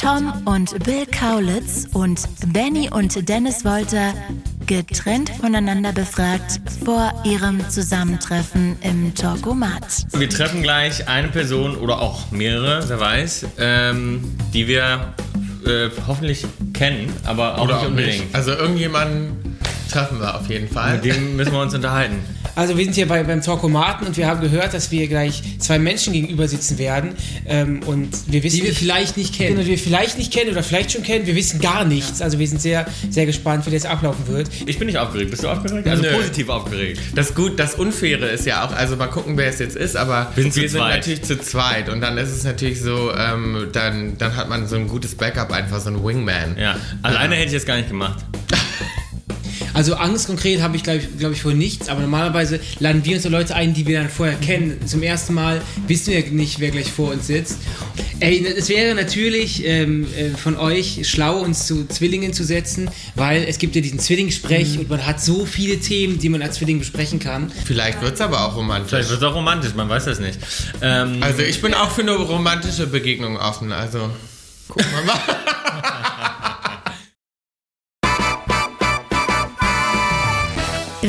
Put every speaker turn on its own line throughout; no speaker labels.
Tom und Bill Kaulitz und Benny und Dennis Wolter getrennt voneinander befragt vor ihrem Zusammentreffen im Talkomat.
Wir treffen gleich eine Person oder auch mehrere, wer weiß, ähm, die wir äh, hoffentlich kennen, aber auch
Oder
nicht
auch
unbedingt.
nicht. Also irgendjemanden treffen wir auf jeden Fall.
Mit dem müssen wir uns unterhalten.
Also wir sind hier bei, beim Talkomaten und wir haben gehört, dass wir gleich zwei Menschen gegenüber sitzen werden. Ähm, und wir wissen
Die wir
nicht-
vielleicht nicht kennen.
Genau, die wir vielleicht nicht kennen oder vielleicht schon kennen. Wir wissen gar nichts. Also wir sind sehr, sehr gespannt, wie das ablaufen wird.
Ich bin nicht aufgeregt. Bist du aufgeregt? Also
Nö.
positiv aufgeregt.
Das gut, das Unfaire ist ja auch, also mal gucken, wer es jetzt ist, aber
Wir sind zweit.
natürlich zu zweit und dann ist es natürlich so, ähm, dann, dann hat man so ein gutes Backup, einfach so ein Wingman.
Ja, alleine hätte ich das gar nicht gemacht.
Also Angst konkret habe ich, glaube ich, glaub ich, vor nichts, aber normalerweise laden wir uns so Leute ein, die wir dann vorher kennen. Zum ersten Mal wissen wir nicht, wer gleich vor uns sitzt. Ey, es wäre natürlich ähm, äh, von euch schlau, uns zu Zwillingen zu setzen, weil es gibt ja diesen Zwillingssprech und man hat so viele Themen, die man als Zwilling besprechen kann.
Vielleicht wird es aber auch romantisch.
Vielleicht wird es auch romantisch, man weiß das nicht. Ähm,
Also ich bin auch für eine romantische Begegnung offen, also gucken wir mal.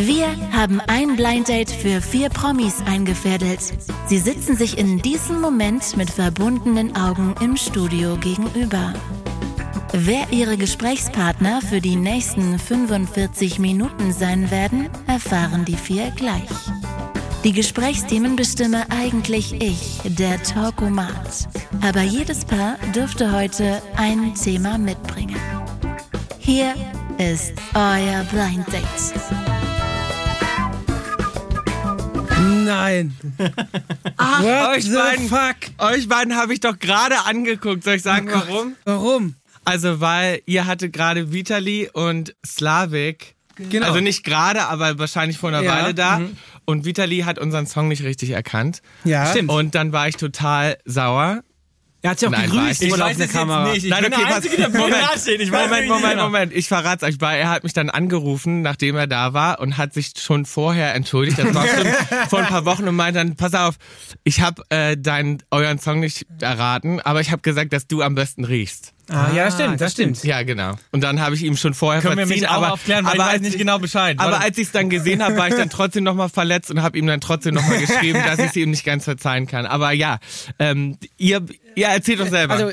Wir haben ein Blind Date für vier Promis eingefädelt. Sie sitzen sich in diesem Moment mit verbundenen Augen im Studio gegenüber. Wer ihre Gesprächspartner für die nächsten 45 Minuten sein werden, erfahren die vier gleich. Die Gesprächsthemen bestimme eigentlich ich, der Talkomat. Aber jedes Paar dürfte heute ein Thema mitbringen. Hier ist euer Blind Date.
Nein.
Ach,
What
euch beiden,
fuck?
euch beiden habe ich doch gerade angeguckt. Soll ich sagen, warum?
Warum?
Also, weil ihr hatte gerade Vitali und Slavik.
Genau.
Also nicht gerade, aber wahrscheinlich vor einer
Ja,
Weile da.
mhm.
Und Vitali hat unseren Song nicht richtig erkannt.
Ja. Stimmt.
Und dann war ich total sauer.
Er hat sich auch
Nein,
gegrüßt
ich
laufender Kamera.
Ich
Nein,
bin
okay,
der
pass-
Einzige, der
Moment,
steht. Ich weiß
Moment,
nicht,
Moment,
genau.
Moment. Ich verrat's euch, weil er hat mich dann angerufen, nachdem er da war und hat sich schon vorher entschuldigt. Das war schon vor ein paar Wochen und meinte dann, pass auf, ich habe äh, deinen euren Song nicht erraten, aber ich habe gesagt, dass du am besten riechst.
Ah, ja, das stimmt, das stimmt.
Ja, genau. Und dann habe ich ihm schon vorher
Können wir
verziehen,
mich auch
aber,
aufklären, weil ich weiß nicht genau Bescheid.
Aber
Warte.
als ich es dann gesehen habe, war ich dann trotzdem nochmal verletzt und habe ihm dann trotzdem nochmal geschrieben, dass ich es ihm nicht ganz verzeihen kann. Aber ja, ähm, ihr, ihr erzählt doch selber.
Also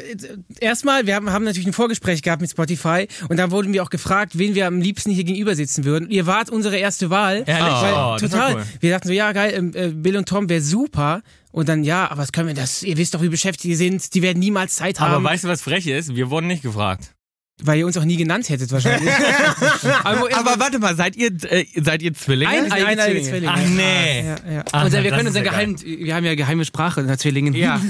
erstmal, wir haben, haben natürlich ein Vorgespräch gehabt mit Spotify und da wurden wir auch gefragt, wen wir am liebsten hier gegenüber sitzen würden. Ihr wart unsere erste Wahl.
Ehrlich?
Weil,
Oh, das war
total.
cool.
Wir dachten so, ja geil, ähm, äh, Bill und Tom wäre super. Und dann, ja, aber was können wir das? Ihr wisst doch, wie beschäftigt ihr sind. Die werden niemals Zeit
Aber
haben,
weißt du, was frech ist? Wir wurden nicht gefragt.
weil ihr uns auch nie genannt hättet wahrscheinlich. aber,
Aber warte mal, seid ihr, äh, seid ihr Zwillinge?
ein,
Eineige
eineige
Zwillinge.
Zwillinge.
Ach nee.
Ja, ja.
Ach,
Unser, wir können
ist
unseren
ja
geheim, wir haben ja geheime Sprache unter Zwillingen.
Ja.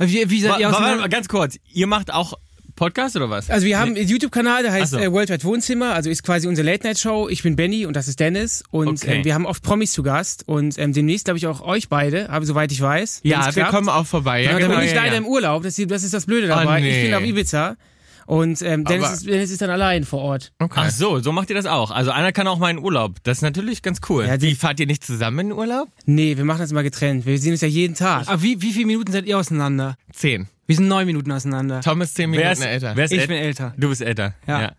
Wie, wie seid ihr
mal, ganz kurz. Ihr macht auch Podcast oder was?
Also wir haben einen YouTube-Kanal, der heißt
so.
äh, Worldwide Wohnzimmer, also ist quasi unsere Late-Night-Show. Ich bin Benny und das ist Dennis und
Okay.
ähm, wir haben oft Promis zu Gast und ähm, demnächst glaube ich auch euch beide, aber soweit ich weiß.
ja, wir
klappt.
kommen auch vorbei. Ja,
Genau,
genau,
da bin ich
ja,
leider
ja.
im Urlaub, das, ist- das ist das Blöde dabei.
nee.
Ich bin auf Ibiza und ähm, Dennis,
Aber-
ist, Dennis ist dann allein vor Ort.
Okay.
Ach so, so macht ihr das auch. Also einer kann auch mal in Urlaub. Das ist natürlich ganz cool.
Ja,
Wie, fahrt ihr nicht zusammen in den Urlaub?
Nee, wir machen das immer getrennt. Wir sehen uns ja jeden Tag.
Aber wie, wie viele Minuten seid ihr auseinander?
Zehn.
Wir sind neun Minuten auseinander.
Tom ist zehn
wer
Minuten
ist,
älter.
wer ist
Ich
äl-
bin älter.
Du bist älter.
Ja.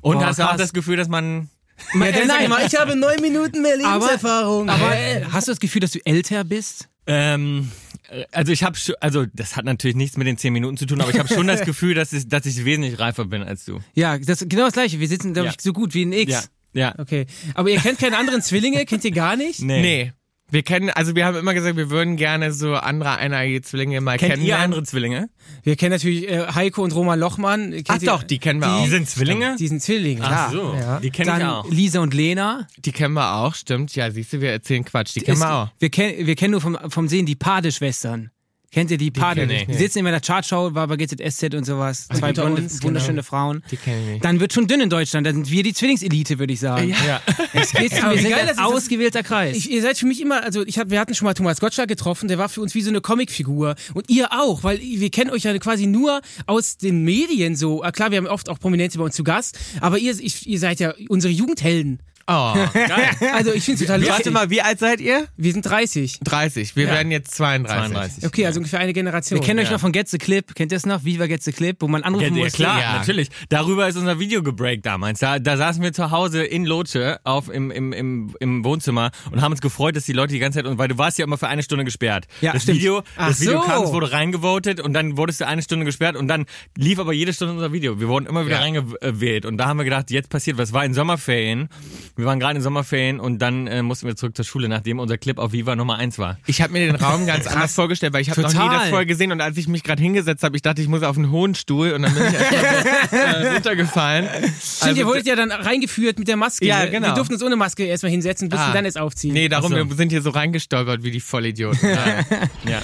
Und
Boah,
hast du auch das Gefühl, dass man.
Ja, sag mal,
ich habe neun Minuten mehr
aber, aber äh, hast du das Gefühl, dass du älter bist?
Ähm, äh, also ich habe also das hat natürlich nichts mit den zehn Minuten zu tun, aber ich habe schon das Gefühl, dass ich, dass ich wesentlich reifer bin als du.
Ja, das ist genau das gleiche. Wir sitzen, glaube
Ja.
ich, so gut wie ein X.
Ja. Ja.
Okay, aber ihr kennt keine anderen Zwillinge? Kennt ihr gar nicht?
Nee. Wir kennen, also wir haben immer gesagt, wir würden gerne so andere eineige Zwillinge mal
Kennt ihr
kennenlernen.
andere Zwillinge?
Wir kennen natürlich äh, Heiko und Roman Lochmann. Kennt
Ach
ihr-
doch, die kennen wir
Die
auch.
sind Zwillinge?
Die sind Zwillinge.
Ach
klar.
so,
Ja.
die kenne ich
Dann
auch.
Lisa und Lena.
Die kennen wir auch, stimmt. Ja, siehst du, wir erzählen Quatsch. Die kennen wir auch.
wir, kennen, wir kennen nur vom, vom Sehen die Pade-Schwestern. Kennt ihr die Pade?
kenn ich
Die
nicht.
sitzen immer in der Chartshow, war bei GZSZ und sowas. Zwei
unter
blonde,
uns,
wunderschöne
genau.
Frauen.
Die kenne ich nicht.
Dann wird schon dünn in Deutschland. Dann sind wir die Zwillingselite, würde ich sagen.
Ja.
Es geht,
Aber
wir
wie
sind
geil
ein ausgewählter Kreis.
Ich, ihr seid für mich immer, also ich hab, wir hatten schon mal Thomas Gottschalk getroffen, der war für uns wie so eine Comicfigur. Und ihr auch, weil wir kennen euch ja quasi nur aus den Medien so. Ah, Klar, wir haben oft auch Prominente bei uns zu Gast, aber ihr, ich, ihr seid ja unsere Jugendhelden.
Oh, geil.
Also ich finde es total
Warte
lustig.
mal, wie alt seid ihr?
Wir sind 30.
30. Wir werden jetzt 32.
32.
Okay, also ungefähr eine Generation.
Wir kennen euch noch von Get the Clip. Kennt ihr das noch? Viva Get the Clip, wo man
Ja,
anrufen
ja,
musste.
klar,
Ja.
natürlich. Darüber ist unser Video gebreakt damals. Da, da saßen wir zu Hause in Lotsche auf, im, im, im, im Wohnzimmer und haben uns gefreut, dass die Leute die ganze Zeit, und weil du warst ja immer für eine Stunde gesperrt.
Ja,
das
stimmt.
Video,
Ach
das Video
so.
kam, es wurde reingevotet und dann wurdest du eine Stunde gesperrt und dann lief aber jede Stunde unser Video. Wir wurden immer wieder
Ja.
reingewählt und da haben wir gedacht, jetzt passiert was. Es war in Sommerferien. Wir waren gerade in Sommerferien und dann äh, mussten wir zurück zur Schule, nachdem unser Clip auf Viva Nummer 1 war.
Ich habe mir den Raum ganz anders vorgestellt, weil ich habe noch nie das vorher gesehen und als ich mich gerade hingesetzt habe, ich dachte, ich muss auf einen hohen Stuhl und dann bin ich erst mal so, äh, runtergefallen.
Stimmt, ihr wurdet ja dann reingeführt mit der Maske.
Ja, genau.
Wir durften uns ohne Maske erstmal hinsetzen, durften
Ah.
dann erst aufziehen.
Nee, darum,
so.
wir sind hier so reingestolpert wie die Vollidioten. Ja.
Ja.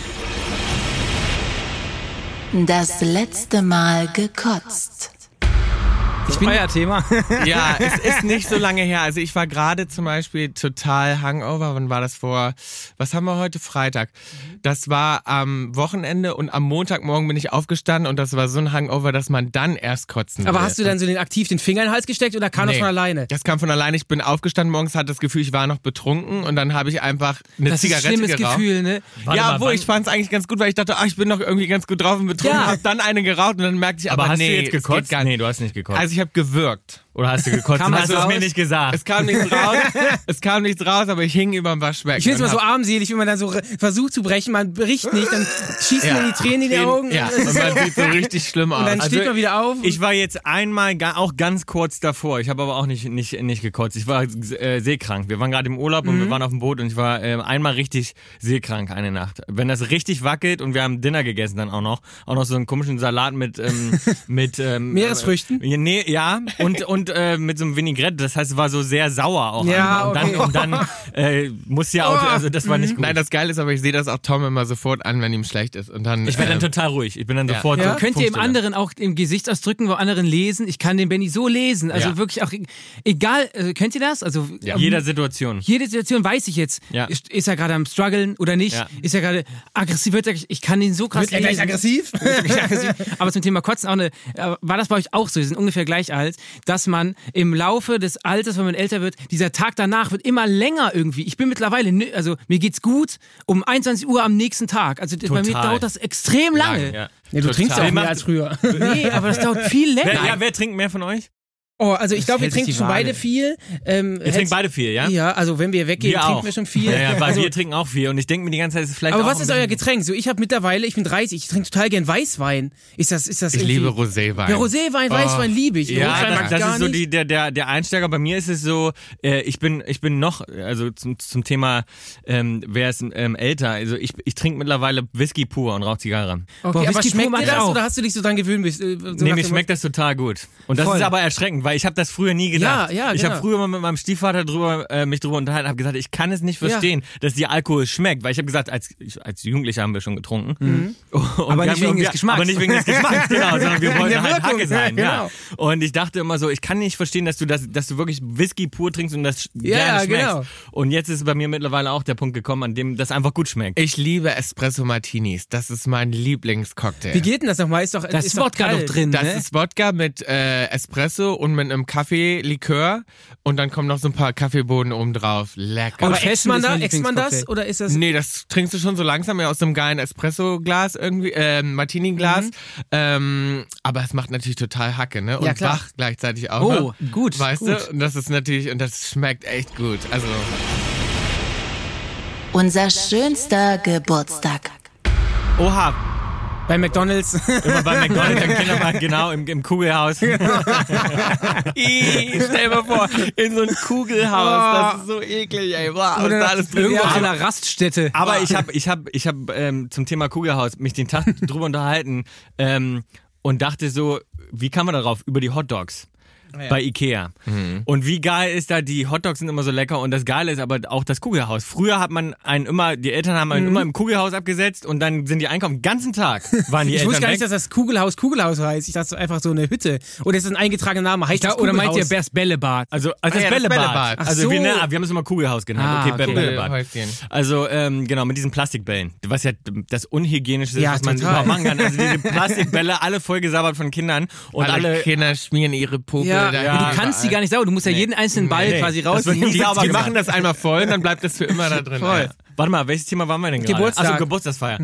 Das letzte Mal gekotzt.
Ich bin euer Thema.
ja, es ist nicht so lange her. Also ich war gerade zum Beispiel total Hangover. Wann war das vor? Was haben wir heute? Freitag. Das war am Wochenende und am Montagmorgen bin ich aufgestanden und das war so ein Hangover, dass man dann erst kotzen
Aber
will.
hast du dann so den aktiv den Finger in den Hals gesteckt oder kam das
Nee.
von alleine?
Das kam von alleine. Ich bin aufgestanden morgens, hatte das Gefühl, ich war noch betrunken und dann habe ich einfach eine
Das ist ein
Zigarette
schlimmes
geraucht.
Gefühl, ne?
Warte
ja,
mal,
wo ich fand es eigentlich ganz gut, weil ich dachte, ach, ich bin noch irgendwie ganz gut drauf und betrunken,
Ja.
hab dann eine geraucht und dann merkte ich,
Aber,
aber,
hast
nee,
du jetzt gekotzt? Nee, du hast nicht gekotzt.
Also ich habe gewürgt.
Oder hast du gekotzt?
Kam
hast du es mir nicht gesagt.
Es kam nichts raus. es kam nichts raus, aber ich hing über dem Waschbecken.
Ich finde es immer so armselig, wenn man dann so versucht zu brechen, man bricht nicht, dann schießen
Ja.
dann die Tränen in die Augen.
Ja, und man sieht so richtig schlimm aus.
Und dann
Also,
steht man wieder auf.
Ich war jetzt einmal auch ganz kurz davor. Ich habe aber auch nicht, nicht, nicht gekotzt. Ich war äh, seekrank. Wir waren gerade im Urlaub und wir waren auf dem Boot und ich war äh, einmal richtig seekrank eine Nacht. Wenn das richtig wackelt und wir haben Dinner gegessen dann auch noch, auch noch so einen komischen Salat mit ähm, mit ähm,
Meeresfrüchten?
Äh, nee, ja und und äh, mit so einem Vinaigrette. Das heißt, es war so sehr sauer auch.
Ja,
und
okay.
dann und dann äh, muss ja auch, also das war nicht gut.
Nein, das Geile ist aber, ich sehe das auch Tom immer sofort an, wenn ihm schlecht ist. Und dann,
ich werde dann
ähm,
total ruhig. Ich bin dann
ja.
sofort.
Ja?
so
Könnt ihr im anderen auch im Gesichtsausdrücken wo anderen lesen? Ich kann den Benny so lesen. Also
Ja.
wirklich auch, egal, äh, kennt ihr das? Also
Ja.
ähm,
Jeder Situation.
jede Situation weiß ich jetzt.
Ja.
Ist, ist er gerade am struggeln oder nicht?
Ja.
Ist er gerade aggressiv? Wird er, ich kann den so krass
Wird er gleich
lesen.
aggressiv?
Aggressiv. Aber zum Thema Kotzen auch eine, äh, war das bei euch auch so? Sie sind ungefähr gleich alt, dass man im Laufe des Alters, wenn man älter wird, dieser Tag danach wird immer länger irgendwie. Ich bin mittlerweile, nö- also mir geht's gut um 21 Uhr am nächsten Tag. Also bei mir
Total.
dauert das extrem lange.
Ja.
Nee, du
Total.
trinkst ja auch mehr als früher.
Nee, aber das dauert viel länger.
Wer, ja, wer trinkt mehr von euch?
Oh, also ich glaube, wir trinken schon beide viel. Ähm,
Ihr trinkt beide viel, ja?
Ja, also wenn wir weggehen,
Wir
trinken
auch.
wir schon viel.
Ja, ja, weil
also,
wir trinken auch viel und ich denke mir die ganze Zeit, es ist vielleicht
aber
auch
was ist euer Getränk? So, ich habe mittlerweile, ich bin 30, ich trinke total gern Weißwein. Ist das, ist das
Ich
irgendwie-
liebe Roséwein.
Ja, Roséwein, Weißwein liebe ich.
Ja,
Rotwein mag
das, das
gar
ist so die, der, der, der Einsteiger. Bei mir ist es so, äh, ich bin, ich bin noch, also zum, zum Thema, ähm, wer ist ähm, älter, also ich, ich trinke mittlerweile Whisky pur und rauche Zigarre.
Okay,
Boah,
aber
Whisky
schmeckt dir das
auch.
oder hast du dich so dran gewöhnt? Äh, so
nee, mir schmeckt das total gut. Und das
Voll.
ist aber erschreckend, weil ich habe das früher nie gedacht.
Ja, ja,
ich
genau.
habe früher mal mit meinem Stiefvater drüber, äh, mich drüber unterhalten, habe gesagt, ich kann es nicht verstehen, dass dir Alkohol schmeckt, weil ich habe gesagt, als ich, als Jugendlicher haben wir schon getrunken.
Mhm.
Und
Aber
wir
nicht wegen des Geschmacks.
Aber nicht wegen des Geschmacks, genau, sondern wir wollten halt
Wirkung,
Hacke sein.
ja,
Ja,
genau.
Und ich dachte immer so, ich kann nicht verstehen, dass du das, dass du wirklich Whisky pur trinkst und das
Ja,
gerne schmeckst.
genau.
Und jetzt ist bei mir mittlerweile auch der Punkt gekommen, an dem das einfach gut schmeckt.
Ich liebe Espresso Martinis. Das ist mein Lieblingscocktail.
Wie geht denn das nochmal? Ist doch,
Da ist Wodka doch drin,
Das
ne?
ist Wodka mit äh, Espresso und mit einem Kaffee-Likör und dann kommen noch so ein paar Kaffeebohnen oben drauf. Lecker.
Aber ext man da, man das oder ist das?
Nee, das trinkst du schon so langsam ja aus dem geilen Espresso-Glas irgendwie, äh, Martini-Glas.
Mhm.
Ähm, aber es macht natürlich total Hacke, ne? Und
Ja, klar.
wach gleichzeitig auch.
Oh,
ne?
gut,
Weißt
gut.
du? Und das ist natürlich, und das schmeckt echt gut. Also,
Unser schönster Geburtstag.
Oha,
Bei McDonalds.
immer bei McDonald's im Kindermarkt, genau, im, im Kugelhaus.
Ih, stell dir mal vor, in so ein Kugelhaus, das ist so eklig, ey. Boah, was da alles drin
Irgendwo auf einer Raststätte.
Aber ich habe ich hab, ich hab, ähm, zum Thema Kugelhaus mich den Tag drüber unterhalten ähm, und dachte so, wie kann man darauf? Über die Hot Dogs. Bei Ikea. Und wie geil ist da, die Hotdogs sind immer so lecker und das Geile ist aber auch das Kugelhaus. Früher hat man einen immer, die Eltern haben einen immer im Kugelhaus abgesetzt und dann sind die einkaufen. Den ganzen Tag waren die
Ich
Eltern
wusste gar
weg.
nicht, dass das Kugelhaus Kugelhaus heißt. Ich dachte einfach so eine Hütte. Oder ist das ein eingetragener Name? Heißt das
Oder meint ihr? Bärs Bällebad?
Also, also
Ah
das
ja, das
Bällebad.
Bällebad.
Ach
Also
so.
wir, ne, wir haben es immer Kugelhaus genannt.
Ah,
okay,
okay.
Bällebad. Also ähm, genau, mit diesen Plastikbällen. Was ja das Unhygienischste ist,
Ja,
was man
total.
überhaupt machen kann. Also diese Plastikbälle, alle vollgesabbert von Kindern und
alle,
alle,
Kinder schmieren ihre Popel
Ja,
du kannst die gar nicht sauber. Du musst ja jeden einzelnen Ball
Nee,
quasi
nie
Die, die
gemacht.
machen das einmal voll und dann bleibt das für immer da drin.
Voll.
Ja.
Warte mal, welches Thema waren wir denn gerade?
Geburtstag.
Achso, Geburtstagsfeier.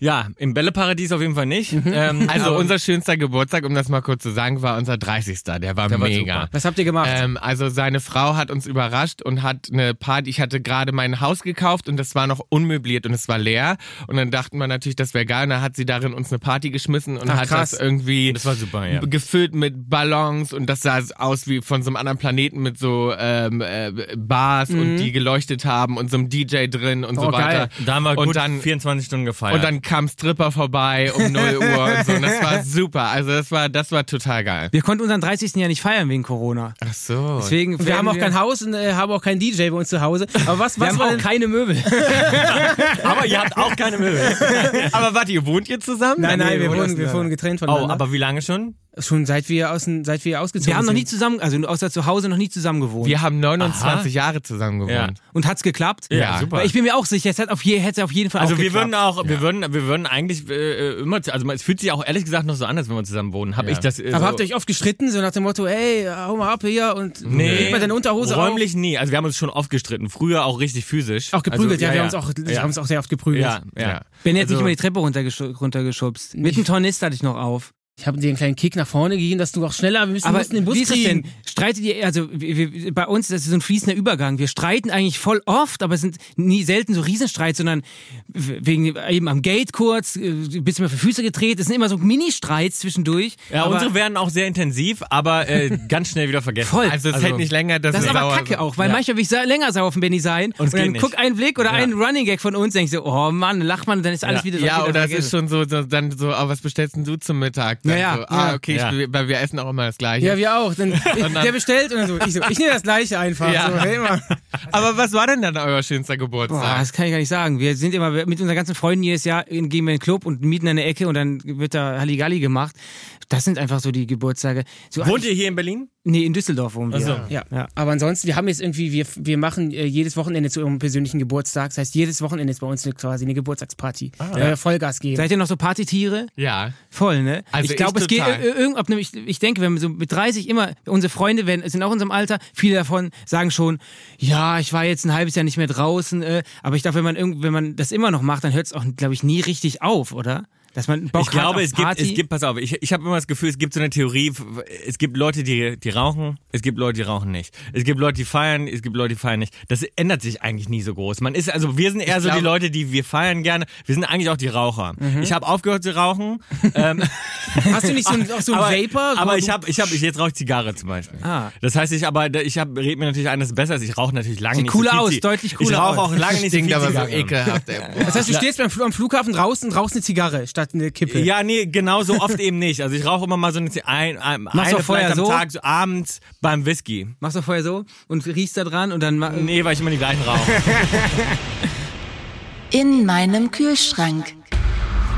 Ja, im Bälleparadies auf jeden Fall nicht. Ähm,
Also unser schönster Geburtstag, um das mal kurz zu sagen, war unser 30. Der war
Der war
mega.
super.
Was habt ihr gemacht?
Ähm, also seine Frau hat uns überrascht und hat eine Party. Ich hatte gerade mein Haus gekauft und das war noch unmöbliert und es war leer. Und dann dachten wir natürlich, das wäre geil. Und dann hat sie darin uns eine Party geschmissen und
Ach,
hat
krass.
das irgendwie
Das war super, ja.
gefüllt mit Ballons und das sah aus wie von so einem anderen Planeten mit so ähm, äh, Bars und die geleuchtet haben und so einem DJ drin und so
Oh,
weiter.
geil.
da haben wir
und
gut
dann
24 Stunden gefeiert.
und dann kam Stripper vorbei um 0 Uhr und so. Und das war super. Also das war das war total geil.
Wir konnten unseren 30. ja nicht feiern wegen Corona.
Ach so.
Deswegen
wir haben auch kein Haus und äh, haben auch keinen DJ bei uns zu Hause. Aber was,
Wir
was
haben
war
auch
denn,
keine Möbel.
aber ihr habt auch keine Möbel.
Aber warte, ihr wohnt ihr zusammen?
Nein, nein, wir
wohnen
wohnen, wir wohnen getrennt
Oh,
voneinander.
aber wie lange schon?
Schon seit wir, aus, seit wir ausgezogen
Wir haben noch
sind.
nie zusammen, also außer zu Hause noch nie zusammen gewohnt.
Wir haben 29 Jahre zusammen gewohnt.
Ja.
Und hat's geklappt?
Ja,
super.
Weil ich bin mir auch sicher, es hat auf, je, hätte auf jeden Fall
Also
auch
wir
geklappt.
würden auch, wir würden, wir würden eigentlich äh, immer, also es fühlt sich auch ehrlich gesagt noch so an, als wenn wir zusammen wohnen. Hab
Ja.
ich das? Äh,
Aber
so,
habt ihr euch oft gestritten, so nach dem Motto, ey, hau mal ab hier und
Nee,
leg mal deine Unterhose
räumlich nie. Also wir haben uns schon oft gestritten. Früher auch richtig physisch.
auf. Auch geprügelt,
also,
ja, wir haben uns auch, wir
ja.
haben uns auch sehr oft geprügelt.
Ja, ja.
Ja.
Ben hat
Also-
nicht mal die Treppe runtergesch runtergeschubst. Mit dem Tornister hatte ich noch auf.
Ich habe dir einen kleinen Kick nach vorne gegeben, dass du auch schneller, wir müssen,
Aber
mussten den Bus
wie ist das
kriegen.
denn? Streitet ihr, also wir, wir, bei uns, das ist so ein fließender Übergang. Wir streiten eigentlich voll oft, aber es sind nie selten so Riesenstreits, sondern wegen eben am Gate kurz, äh, ein bisschen mal für Füße gedreht. Es sind immer so Mini-Streits zwischendurch.
Ja,
aber
unsere werden auch sehr intensiv, aber äh, ganz schnell wieder vergessen.
Voll.
Also es hält nicht länger, dass
Das ist aber kacke auch, weil
Ja.
manchmal will ich länger sauer auf den Benny sein und,
es geht
dann
nicht.
guck einen Blick oder
Ja.
einen Running Gag von uns, denke ich so, oh Mann, lacht man, dann ist alles
Ja.
wieder
Ja,
wieder
oder es
vergessen.
ist schon so, so dann so, oh, was bestellst denn du zum Mittag? Dann
Ja, ja.
so, ah, okay,
Ja.
Ich, weil wir essen auch immer das Gleiche.
Ja, wir auch. Dann,
dann-
der bestellt und dann so, ich so, ich nehme das gleiche einfach.
Ja.
So, hey.
Aber was war denn dann euer schönster
Boah,
Geburtstag?
das kann ich gar nicht sagen. Wir sind immer mit unseren ganzen Freunden jedes Jahr gehen wir in den Club und mieten eine Ecke und dann wird da Halligalli gemacht. Das sind einfach so die Geburtstage. So
Wohnt ihr hier in Berlin?
Nee, in Düsseldorf wohnen wir.
Ach so.
Ja.
Ja.
aber ansonsten, wir haben jetzt irgendwie, wir, wir machen äh, jedes Wochenende zu ihrem persönlichen Geburtstag. Das heißt, jedes Wochenende ist bei uns eine, quasi eine Geburtstagsparty. äh, Vollgas geben.
Seid ihr noch so Partytiere?
Ja.
Voll, ne?
Also
ich glaube,
ich
es geht äh, irgend, ob nämlich, ich denke, wenn wir so mit 30 immer, unsere Freunde werden, sind auch in unserem Alter, viele davon sagen schon, ja, ich war jetzt ein halbes Jahr nicht mehr draußen, äh, aber ich glaube, wenn man irgend, wenn man das immer noch macht, dann hört es auch, glaube ich, nie richtig auf, oder? Dass man Bock
Ich glaube,
hat auf
es gibt, es gibt, pass auf, ich, ich habe immer das Gefühl, es gibt so eine Theorie, es gibt Leute, die, die rauchen, es gibt Leute, die rauchen nicht. Es gibt Leute, die feiern, es gibt Leute, die feiern nicht. Das ändert sich eigentlich nie so groß. Man ist, also wir sind eher so
glaub-
die Leute, die wir feiern gerne. Wir sind eigentlich auch die Raucher.
Mhm.
Ich habe aufgehört zu rauchen. ähm,
Hast du nicht so ein, auch so ein
aber,
Vapor?
aber ich habe, ich habe, ich jetzt rauche ich Zigarre zum Beispiel.
Ah.
Das heißt, ich aber, ich habe, red mir natürlich ein, das ist besser. ist. Ich rauche natürlich lange
Sieht
nicht
cooler
so viel
aus, deutlich
Ich
cooler
rauche
aus.
auch lange nicht so viel
aber so ekelhaft. Ey.
Das heißt, du stehst beim, am Flughafen draußen und rauchst eine Zigarre statt eine Kippe.
Ja, nee, genau so oft eben nicht. Also ich rauche immer mal so eine, ein, ein,
Machst du
eine
vorher
vielleicht am
so?
Tag, so abends beim Whisky.
Machst du vorher so und riechst da dran und dann
Nee, weil ich immer die gleichen rauche.
In meinem Kühlschrank.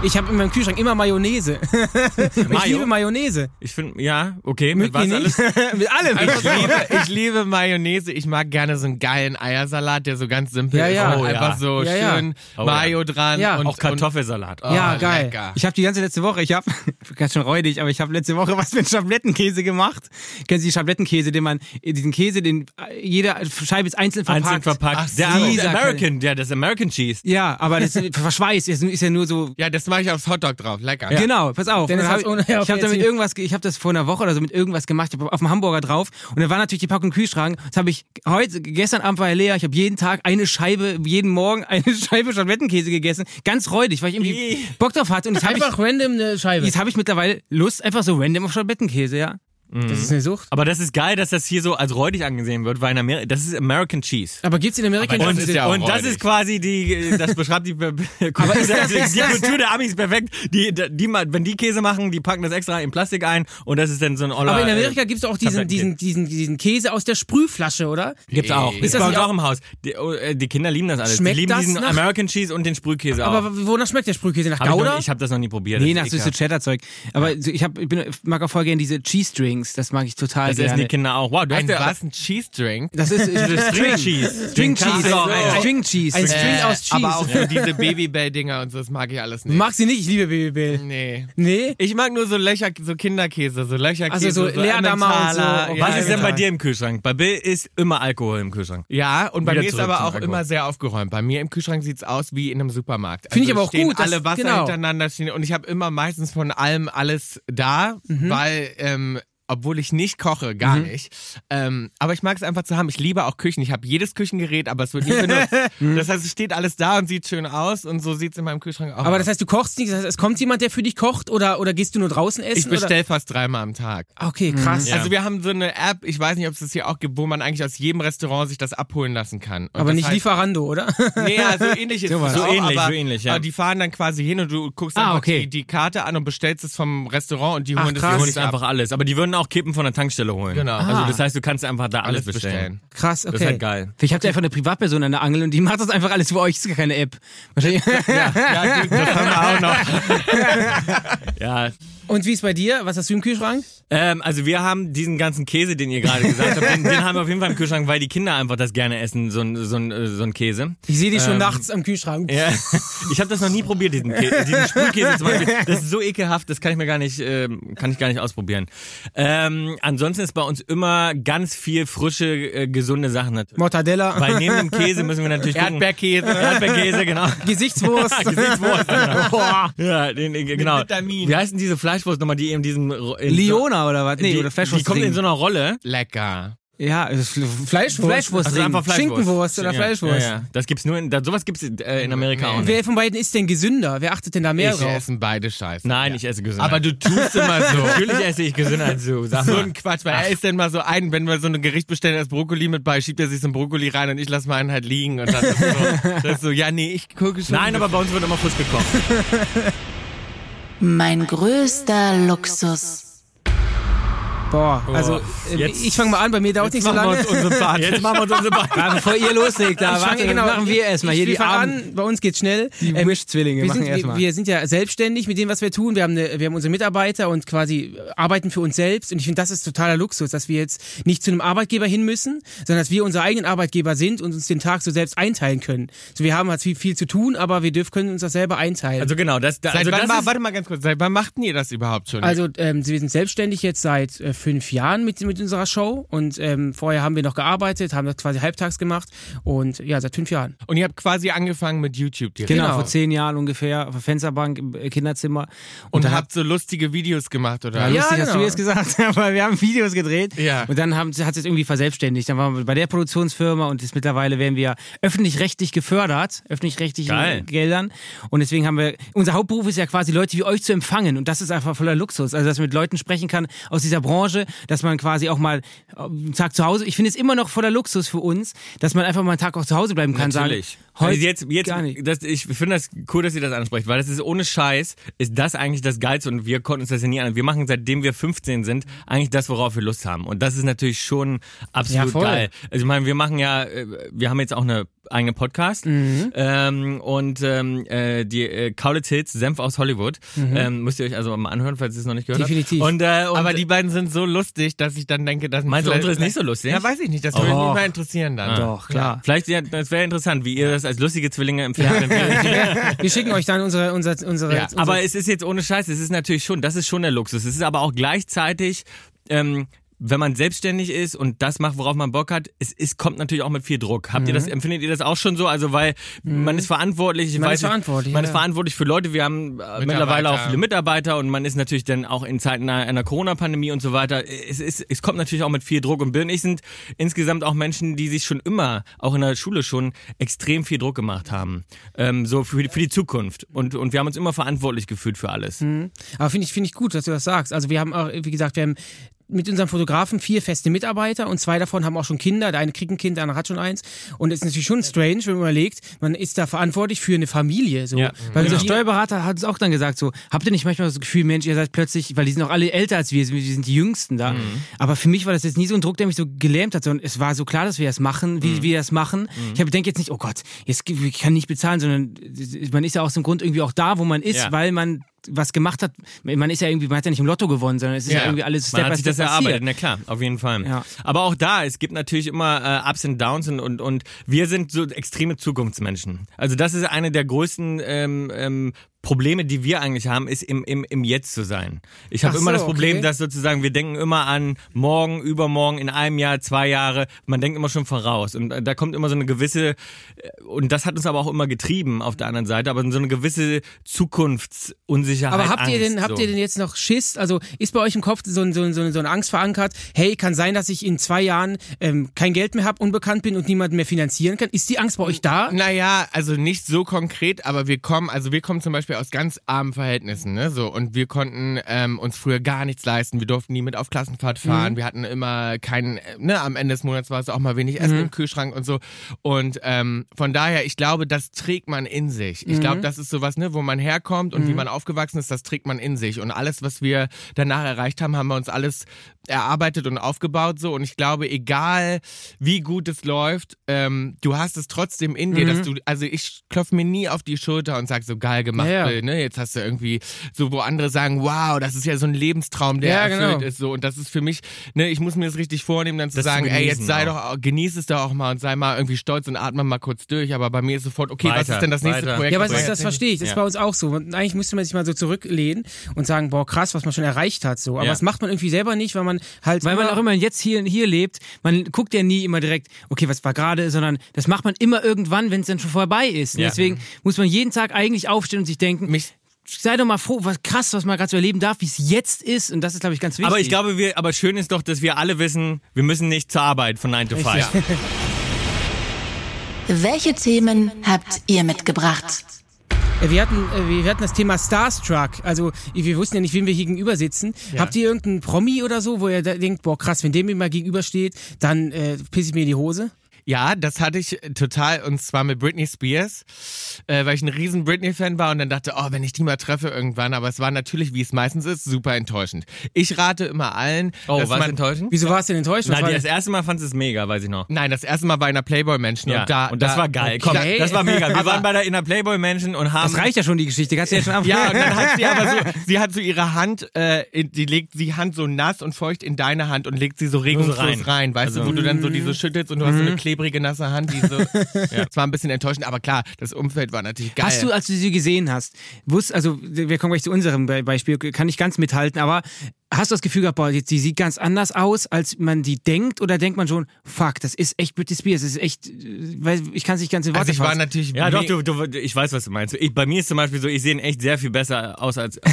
Ich habe in meinem Kühlschrank immer Mayonnaise. ich
Mayo?
liebe Mayonnaise.
Ich finde, ja, okay, mit
Mögt
was alles?
Mit allem.
Ich liebe, ich liebe Mayonnaise. Ich mag gerne so einen geilen Eiersalat, der so ganz simpel
Ja, ja.
ist.
Oh,
mit
ja.
einfach so
Ja, ja.
schön
Oh,
Mayo dran.
Ja.
und,
Auch Kartoffelsalat.
Und,
Ja,
oh,
geil.
Lecker.
Ich habe die ganze letzte Woche, ich habe ganz schön räudig, aber ich habe letzte Woche was mit Schablettenkäse gemacht. Kennen Sie die Schablettenkäse, den man diesen Käse, den jede Scheibe ist einzeln verpackt.
Einzeln verpackt.
Ach,
der der American, ja, das American Cheese.
Ja, aber das verschweißt, ist, ist ja nur so
Ja, das mache ich aufs Hotdog drauf. Lecker.
Genau, pass auf.
Dennis
hab
ohne-
ich
ja,
ich habe damit irgendwas, ge- ich habe das vor einer Woche oder so mit irgendwas gemacht, ich hab auf dem Hamburger drauf und da war natürlich die Packung im Kühlschrank. Das habe ich heute, gestern Abend war er leer. Ich habe jeden Tag eine Scheibe, jeden Morgen eine Scheibe Schablettenkäse gegessen, ganz räudig, weil ich irgendwie. Bock drauf hatte. Und jetzt habe ich,
Einfach random eine Scheibe.
jetzt habe ich mittlerweile Lust einfach so random auf Schablettenkäse, ja.
Das ist eine Sucht.
Aber das ist geil, dass das hier so als räudig angesehen wird, weil in Amerika, das ist American Cheese.
Aber gibt's in Amerika
Aber das
diese-
ist ja auch
und das
räudig.
ist quasi die, das beschreibt die, Kultur,
ist das- ist
die
das-
Kultur der Amis perfekt. Die, die, mal- wenn die Käse machen, die packen das extra in Plastik ein und das ist dann so ein Oller,
Aber in
äh,
Amerika gibt's auch diesen, diesen, diesen, diesen Käse aus der Sprühflasche, oder?
Gibt's auch.
Ist
Ist
das
bei uns
nicht
auch im Haus. Die, oh, äh, die Kinder lieben das alles.
Schmeckt
die lieben
das
diesen
nach-
American Cheese und den Sprühkäse auch.
Aber wonach schmeckt der Sprühkäse? Nach
Hab ich
Gouda?
noch- ich habe das noch nie probiert.
Nee,
Das
nach
ist
süße
ekelhaft.
Cheddar-Zeug. Aber so, ich, hab, ich bin, mag auch voll gerne diese Cheese-String. Drinks, das mag ich total
Das essen
gerne.
die Kinder auch. Wow, du
Ein
hast ja
was? Ein Cheese Drink?
Das ist
String Cheese.
String Cheese.
du
Ein String Cheese.
Ein String aus Cheese.
Aber auch so diese Babybell-Dinger und so, das mag ich alles nicht.
Mag sie nicht, ich liebe Baby Bill.
Nee.
Nee?
Ich mag nur so Löcher, so Kinderkäse, so Löcherkäse.
Also so Leerdammer und so. Okay.
Was ist denn bei dir im Kühlschrank? Bei Bill ist immer Alkohol im Kühlschrank.
Ja, und bei
Wieder
mir ist aber auch
Alkohol.
immer sehr aufgeräumt. Bei mir im Kühlschrank sieht's aus wie in einem Supermarkt.
Finde ich
Also
aber auch gut, dass-
alle Wasser
genau.
hintereinander stehen und ich habe immer meistens von allem alles da,
Mhm.
weil ähm, obwohl ich nicht koche, gar nicht. Ähm, aber ich mag es einfach zu haben. Ich liebe auch Küchen. Ich habe jedes Küchengerät, aber es wird nie benutzt. das heißt, es steht alles da und sieht schön aus und so sieht's in meinem Kühlschrank auch
Aber
aus.
das heißt, du kochst nicht, das heißt, es kommt jemand, der für dich kocht oder, oder gehst du nur draußen essen?
ich bestelle fast dreimal am Tag.
Oder? Okay, krass.
Ja.
Also wir haben so eine App, ich weiß nicht, ob es das hier auch gibt, wo man eigentlich aus jedem Restaurant sich das abholen lassen kann. Und
Aber
das
nicht
heißt,
Lieferando, oder?
Nee, also ähnlich ist
So
es auch,
So ähnlich,
aber,
so ähnlich, ja.
aber die fahren dann quasi hin und du guckst
Ah,
einfach
okay.
die, die Karte an und bestellst es vom Restaurant und die
Ach,
holen das für
Und
dich
ist
ab.
einfach alles. Aber die würden auch Kippen von der Tankstelle holen.
Genau.
Also
Ah.
das heißt, du kannst einfach da alles,
alles
bestellen.
bestellen.
Krass, okay.
Das ist halt geil.
Vielleicht habt ihr einfach eine Privatperson an der Angel und die macht das einfach alles für euch. Das ist gar keine App. Wahrscheinlich.
Ja, gut, das haben wir auch noch.
Ja.
Und wie ist bei dir? Was hast du im Kühlschrank?
Ähm, also wir haben diesen ganzen Käse, den ihr gerade gesagt habt, den, den haben wir auf jeden Fall im Kühlschrank, weil die Kinder einfach das gerne essen, so ein, so ein, äh, so ein Käse.
Ich sehe dich schon
Ähm,
nachts am Kühlschrank.
Ja, ich habe das noch nie probiert, diesen, Kä diesen Sprühkäse zum Beispiel. Das ist so ekelhaft, das kann ich mir gar nicht, ähm, kann ich gar nicht ausprobieren. Ähm, ansonsten ist bei uns immer ganz viel frische, äh, gesunde Sachen natürlich.
Mortadella,
Weil neben dem Käse müssen wir natürlich gucken.
Erdbeerkäse.
Erdbeerkäse, genau.
Gesichtswurst.
Gesichtswurst. Boah. Ja, den, den, genau.
Vitamin.
Wie heißt denn diese Fleischwurst nochmal, die in diesem in
Leona oder was? Nee,
die,
oder
die
Fleischwurst.
kommt in so einer Rolle.
Lecker.
ja,
Fleischwurst.
Fleischwurst.
Also einfach Fleischwurst.
Schinkenwurst oder
ja,
Fleischwurst.
Ja, ja. Das gibt's nur in, da, sowas gibt's äh, in Amerika auch nicht.
Wer von beiden ist denn gesünder? Wer achtet denn da mehr
Ich
drauf?
essen beide Scheiße.
Nein, ich esse gesünder.
Aber du tust immer so.
Natürlich esse ich gesünder als du. Sag
So
mal.
ein Quatsch, weil er isst dann mal so ein, wenn wir so ein Gericht bestellen, da ist Brokkoli mit bei, schiebt er sich so ein Brokkoli rein und ich lasse meinen halt liegen und dann ist so, das ist so ja, nee, ich gucke schon.
Nein, aber bei uns wird immer frisch gekocht.
Mein größter Luxus.
Boah, also äh,
jetzt-
ich fange mal an, bei mir dauert nicht so lange.
Jetzt machen wir uns unsere Beine.
Ja, bevor ihr loslegt, da warte,
genau,
machen wir erstmal hier die
ich fang
Armen.
an, bei uns geht's schnell.
Die
Ähm,
Wish-Zwillinge
wir,
machen
sind, wir,
erstmal.
wir sind ja selbstständig mit dem, was wir tun. Wir haben, eine, wir haben unsere Mitarbeiter und quasi arbeiten für uns selbst. Und ich finde, das ist totaler Luxus, dass wir jetzt nicht zu einem Arbeitgeber hin müssen, sondern dass wir unsere eigenen Arbeitgeber sind und uns den Tag so selbst einteilen können. So, wir haben halt viel, viel zu tun, aber wir dürfen, können uns das selber einteilen.
Also genau, das, da,
Seit
also
wann,
das
mal,
ist,
warte mal ganz kurz, seit wann machten ihr das überhaupt schon?
Also ähm, wir sind selbstständig jetzt seit äh, fünf Jahren mit, mit unserer Show und ähm, vorher haben wir noch gearbeitet, haben das quasi halbtags gemacht und ja, seit fünf Jahren.
und ihr habt quasi angefangen mit YouTube direkt.
Genau,
Genau.
vor zehn Jahren ungefähr, auf der Fensterbank im äh, Kinderzimmer.
Und
dann
habt so lustige Videos gemacht, oder?
Ja,
Ja,
lustig, hast du
genau.
jetzt gesagt, aber wir haben Videos gedreht
Ja.
und dann haben, hat es irgendwie verselbstständigt. Dann waren wir bei der Produktionsfirma und jetzt mittlerweile werden wir öffentlich-rechtlich gefördert, öffentlich-rechtlichen. Geldern und deswegen haben wir, unser Hauptberuf ist ja quasi Leute wie euch zu empfangen und das ist einfach voller Luxus. Also, dass man mit Leuten sprechen kann aus dieser Branche, dass man quasi auch mal äh, einen Tag zu Hause, ich finde es immer noch voller Luxus für uns, dass man einfach mal einen Tag auch zu Hause bleiben kann.
Natürlich.
Sagen, heute
also jetzt, jetzt,
gar nicht.
Das, ich finde das cool, dass ihr das ansprecht, weil das ist ohne Scheiß, ist das eigentlich das Geilste und wir konnten uns das ja nie an. Wir machen seitdem wir 15 sind eigentlich das, worauf wir Lust haben. Und das ist natürlich schon absolut
Ja,
geil. Also ich meine, wir machen ja, äh, wir haben jetzt auch eine eigene Podcast
Mhm.
ähm, und ähm, äh, die äh, Kaulitz Hits, Senf aus Hollywood, ähm, müsst ihr euch also mal anhören, falls ihr es noch nicht gehört
Definitiv.
habt. Und, äh,
Aber die beiden sind so lustig, dass ich dann denke, dass
Meinst du, unsere ist nicht so lustig?
Ja, weiß ich nicht. Das würde mich mal interessieren dann.
Doch, klar.
Vielleicht, ja, das wäre interessant, wie ihr das als lustige Zwillinge Fernsehen
Wir schicken euch dann unsere, unsere, unsere,
Ja,
Aber es ist jetzt ohne Scheiß, es ist natürlich schon, das ist schon der Luxus. Es ist aber auch gleichzeitig, ähm, wenn man selbstständig ist und das macht, worauf man Bock hat, es, es kommt natürlich auch mit viel Druck. Habt ihr das, empfindet ihr das auch schon so? Also, weil man ist verantwortlich. Ich
Man
weiß
ist
nicht,
verantwortlich,
Man
ja.
ist verantwortlich für Leute. Wir haben äh, mittlerweile auch viele Mitarbeiter und man ist natürlich dann auch in Zeiten einer, einer Corona-Pandemie und so weiter. Es, ist, es kommt natürlich auch mit viel Druck. Und Bill und ich sind insgesamt auch Menschen, die sich schon immer, auch in der Schule schon, extrem viel Druck gemacht haben. Ähm, so für, die- für die Zukunft. Und, und wir haben uns immer verantwortlich gefühlt für alles.
Aber finde ich, finde ich gut, dass du das sagst. Also wir haben auch, wie gesagt, wir haben mit unserem Fotografen vier feste Mitarbeiter und zwei davon haben auch schon Kinder. Der eine kriegt ein Kind, der andere hat schon eins. Und es ist natürlich schon strange, wenn man überlegt, man ist da verantwortlich für eine Familie. So.
Ja.
Weil
Unser
wir-
Steuerberater hat es auch dann gesagt, so, habt ihr nicht manchmal das Gefühl, Mensch, ihr seid plötzlich, weil die sind auch alle älter als wir, wir sind die Jüngsten da. Aber für mich war das jetzt nie so ein Druck, der mich so gelähmt hat, sondern es war so klar, dass wir das machen, wie wir das machen. Ich habe denke jetzt nicht, oh Gott, jetzt ich kann nicht bezahlen, sondern man ist ja aus dem Grund irgendwie auch da, wo man ist,
Ja.
weil man was gemacht hat. Man ist ja irgendwie, man hat ja nicht im Lotto gewonnen, sondern es ist ja,
Ja.
irgendwie alles
Man
Step
hat
by
sich
Step
das erarbeitet,
passiert.
na klar, auf jeden Fall.
Ja.
Aber auch da, es gibt natürlich immer äh, Ups und Downs und, und, und wir sind so extreme Zukunftsmenschen. Also das ist eine der größten ähm, ähm, Probleme, die wir eigentlich haben, ist im, im, im Jetzt zu sein. Ich habe
Ach
immer
so,
das Problem,
okay.
dass sozusagen wir denken immer an morgen, übermorgen, in einem Jahr, zwei Jahre. Man denkt immer schon voraus. Und äh, da kommt immer so eine gewisse, äh, und das hat uns aber auch immer getrieben auf der anderen Seite, aber so eine gewisse Zukunftsunsicherheit.
Aber habt ihr
Angst,
denn, habt
so.
ihr denn jetzt noch Schiss? Also ist bei euch im Kopf so, ein- so, ein- so, eine- so eine Angst verankert? Hey, kann sein, dass ich in zwei Jahren ähm, kein Geld mehr habe, unbekannt bin und niemanden mehr finanzieren kann? Ist die Angst bei euch da?
Naja, also nicht so konkret, aber wir kommen, also wir kommen zum Beispiel aus ganz armen Verhältnissen, ne? So, und wir konnten ähm, uns früher gar nichts leisten. Wir durften nie mit auf Klassenfahrt fahren. Wir hatten immer keinen, ne, am Ende des Monats war es auch mal wenig Essen im Kühlschrank und so. Und ähm, von daher, ich glaube, das trägt man in sich. Ich glaube, das ist sowas, ne, wo man herkommt und wie man aufgewachsen ist, das trägt man in sich. Und alles, was wir danach erreicht haben, haben wir uns alles erarbeitet und aufgebaut so. Und ich glaube, egal wie gut es läuft, ähm, du hast es trotzdem in dir, dass du, also ich klopfe mir nie auf die Schulter und sag so geil gemacht,
Ja, ja.
Bill, ne? Jetzt hast du irgendwie so, wo andere sagen, wow, das ist ja so ein Lebenstraum, der
Ja,
erfüllt
genau.
ist so. Und das ist für mich, ne, ich muss mir das richtig vornehmen, dann zu
Das zu
sagen, ey, jetzt sei
auch.
doch, genieß es doch auch mal und sei mal irgendwie stolz und atme mal kurz durch. Aber bei mir ist sofort, okay, was
Weiter,
ist denn das nächste
weiter.
Projekt?
Ja, aber
was
das, das verstehe ich. Das ist
Ja.
bei uns auch so. Und eigentlich müsste man sich mal so zurücklehnen und sagen, boah, krass, was man schon erreicht hat. So. Aber
Ja.
das macht man irgendwie selber nicht, weil man halt.
Weil man auch immer jetzt hier, hier lebt, man guckt ja nie immer direkt, okay, was war gerade, sondern das macht man immer irgendwann, wenn es dann schon vorbei ist.
Ja.
Deswegen muss man jeden Tag eigentlich aufstehen und sich denken,
Mich-
sei doch mal froh, was krass, was man gerade so erleben darf, wie es jetzt ist. Und das ist, glaube ich, ganz wichtig.
Aber ich glaube, wir, aber schön ist doch, dass wir alle wissen, wir müssen nicht zur Arbeit von 9 to 5.
Welche Themen habt ihr mitgebracht?
Äh, Wir hatten, äh, wir hatten das Thema Starstruck. Also wir wussten ja nicht, wem wir hier gegenüber sitzen. Habt ihr irgendeinen Promi oder so, wo ihr da denkt, boah krass, wenn dem mir mal gegenübersteht, dann äh, piss ich mir in die Hose?
Ja, das hatte ich total und zwar mit Britney Spears, äh, weil ich ein riesen Britney-Fan war und dann dachte, oh, wenn ich die mal treffe irgendwann, aber es war natürlich, wie es meistens ist, super enttäuschend. Ich rate immer allen,
Oh,
dass
was
man
enttäuschend?
Wieso warst du denn enttäuscht?
Nein, das erste Mal fand es mega, weiß ich noch.
Nein, das erste Mal bei einer Playboy-Menschen
Ja,
und da
und das
da,
war geil.
Komm,
das war mega. Wir waren bei der in der Playboy Menschen und haben
das reicht ja schon, die Geschichte. Kannst du ja schon anfangen.
Ja, und dann hat sie aber so, sie hat so ihre Hand, äh, in, die legt die Hand so nass und feucht in deine Hand und legt sie so regungslos
rein.
rein. weißt
Also-
du, wo du dann so diese schüttelst und du hast so eine klebrige, nasse Hand, die so, es war ein bisschen enttäuschend, aber klar, das Umfeld war natürlich geil.
Hast du, als du sie gesehen hast, wusst, also wir kommen gleich zu unserem Be- Beispiel, kann ich ganz mithalten, aber hast du das Gefühl gehabt, boah, jetzt, die sieht ganz anders aus, als man die denkt, oder denkt man schon, fuck, das ist echt Britney Spears, das ist echt, äh, weil ich kann es nicht ganz in Worte
also ich war
fassen.
natürlich
Ja, doch, du, du, ich weiß, was du meinst. Ich, bei mir ist zum Beispiel so, ich sehe echt sehr viel besser aus als.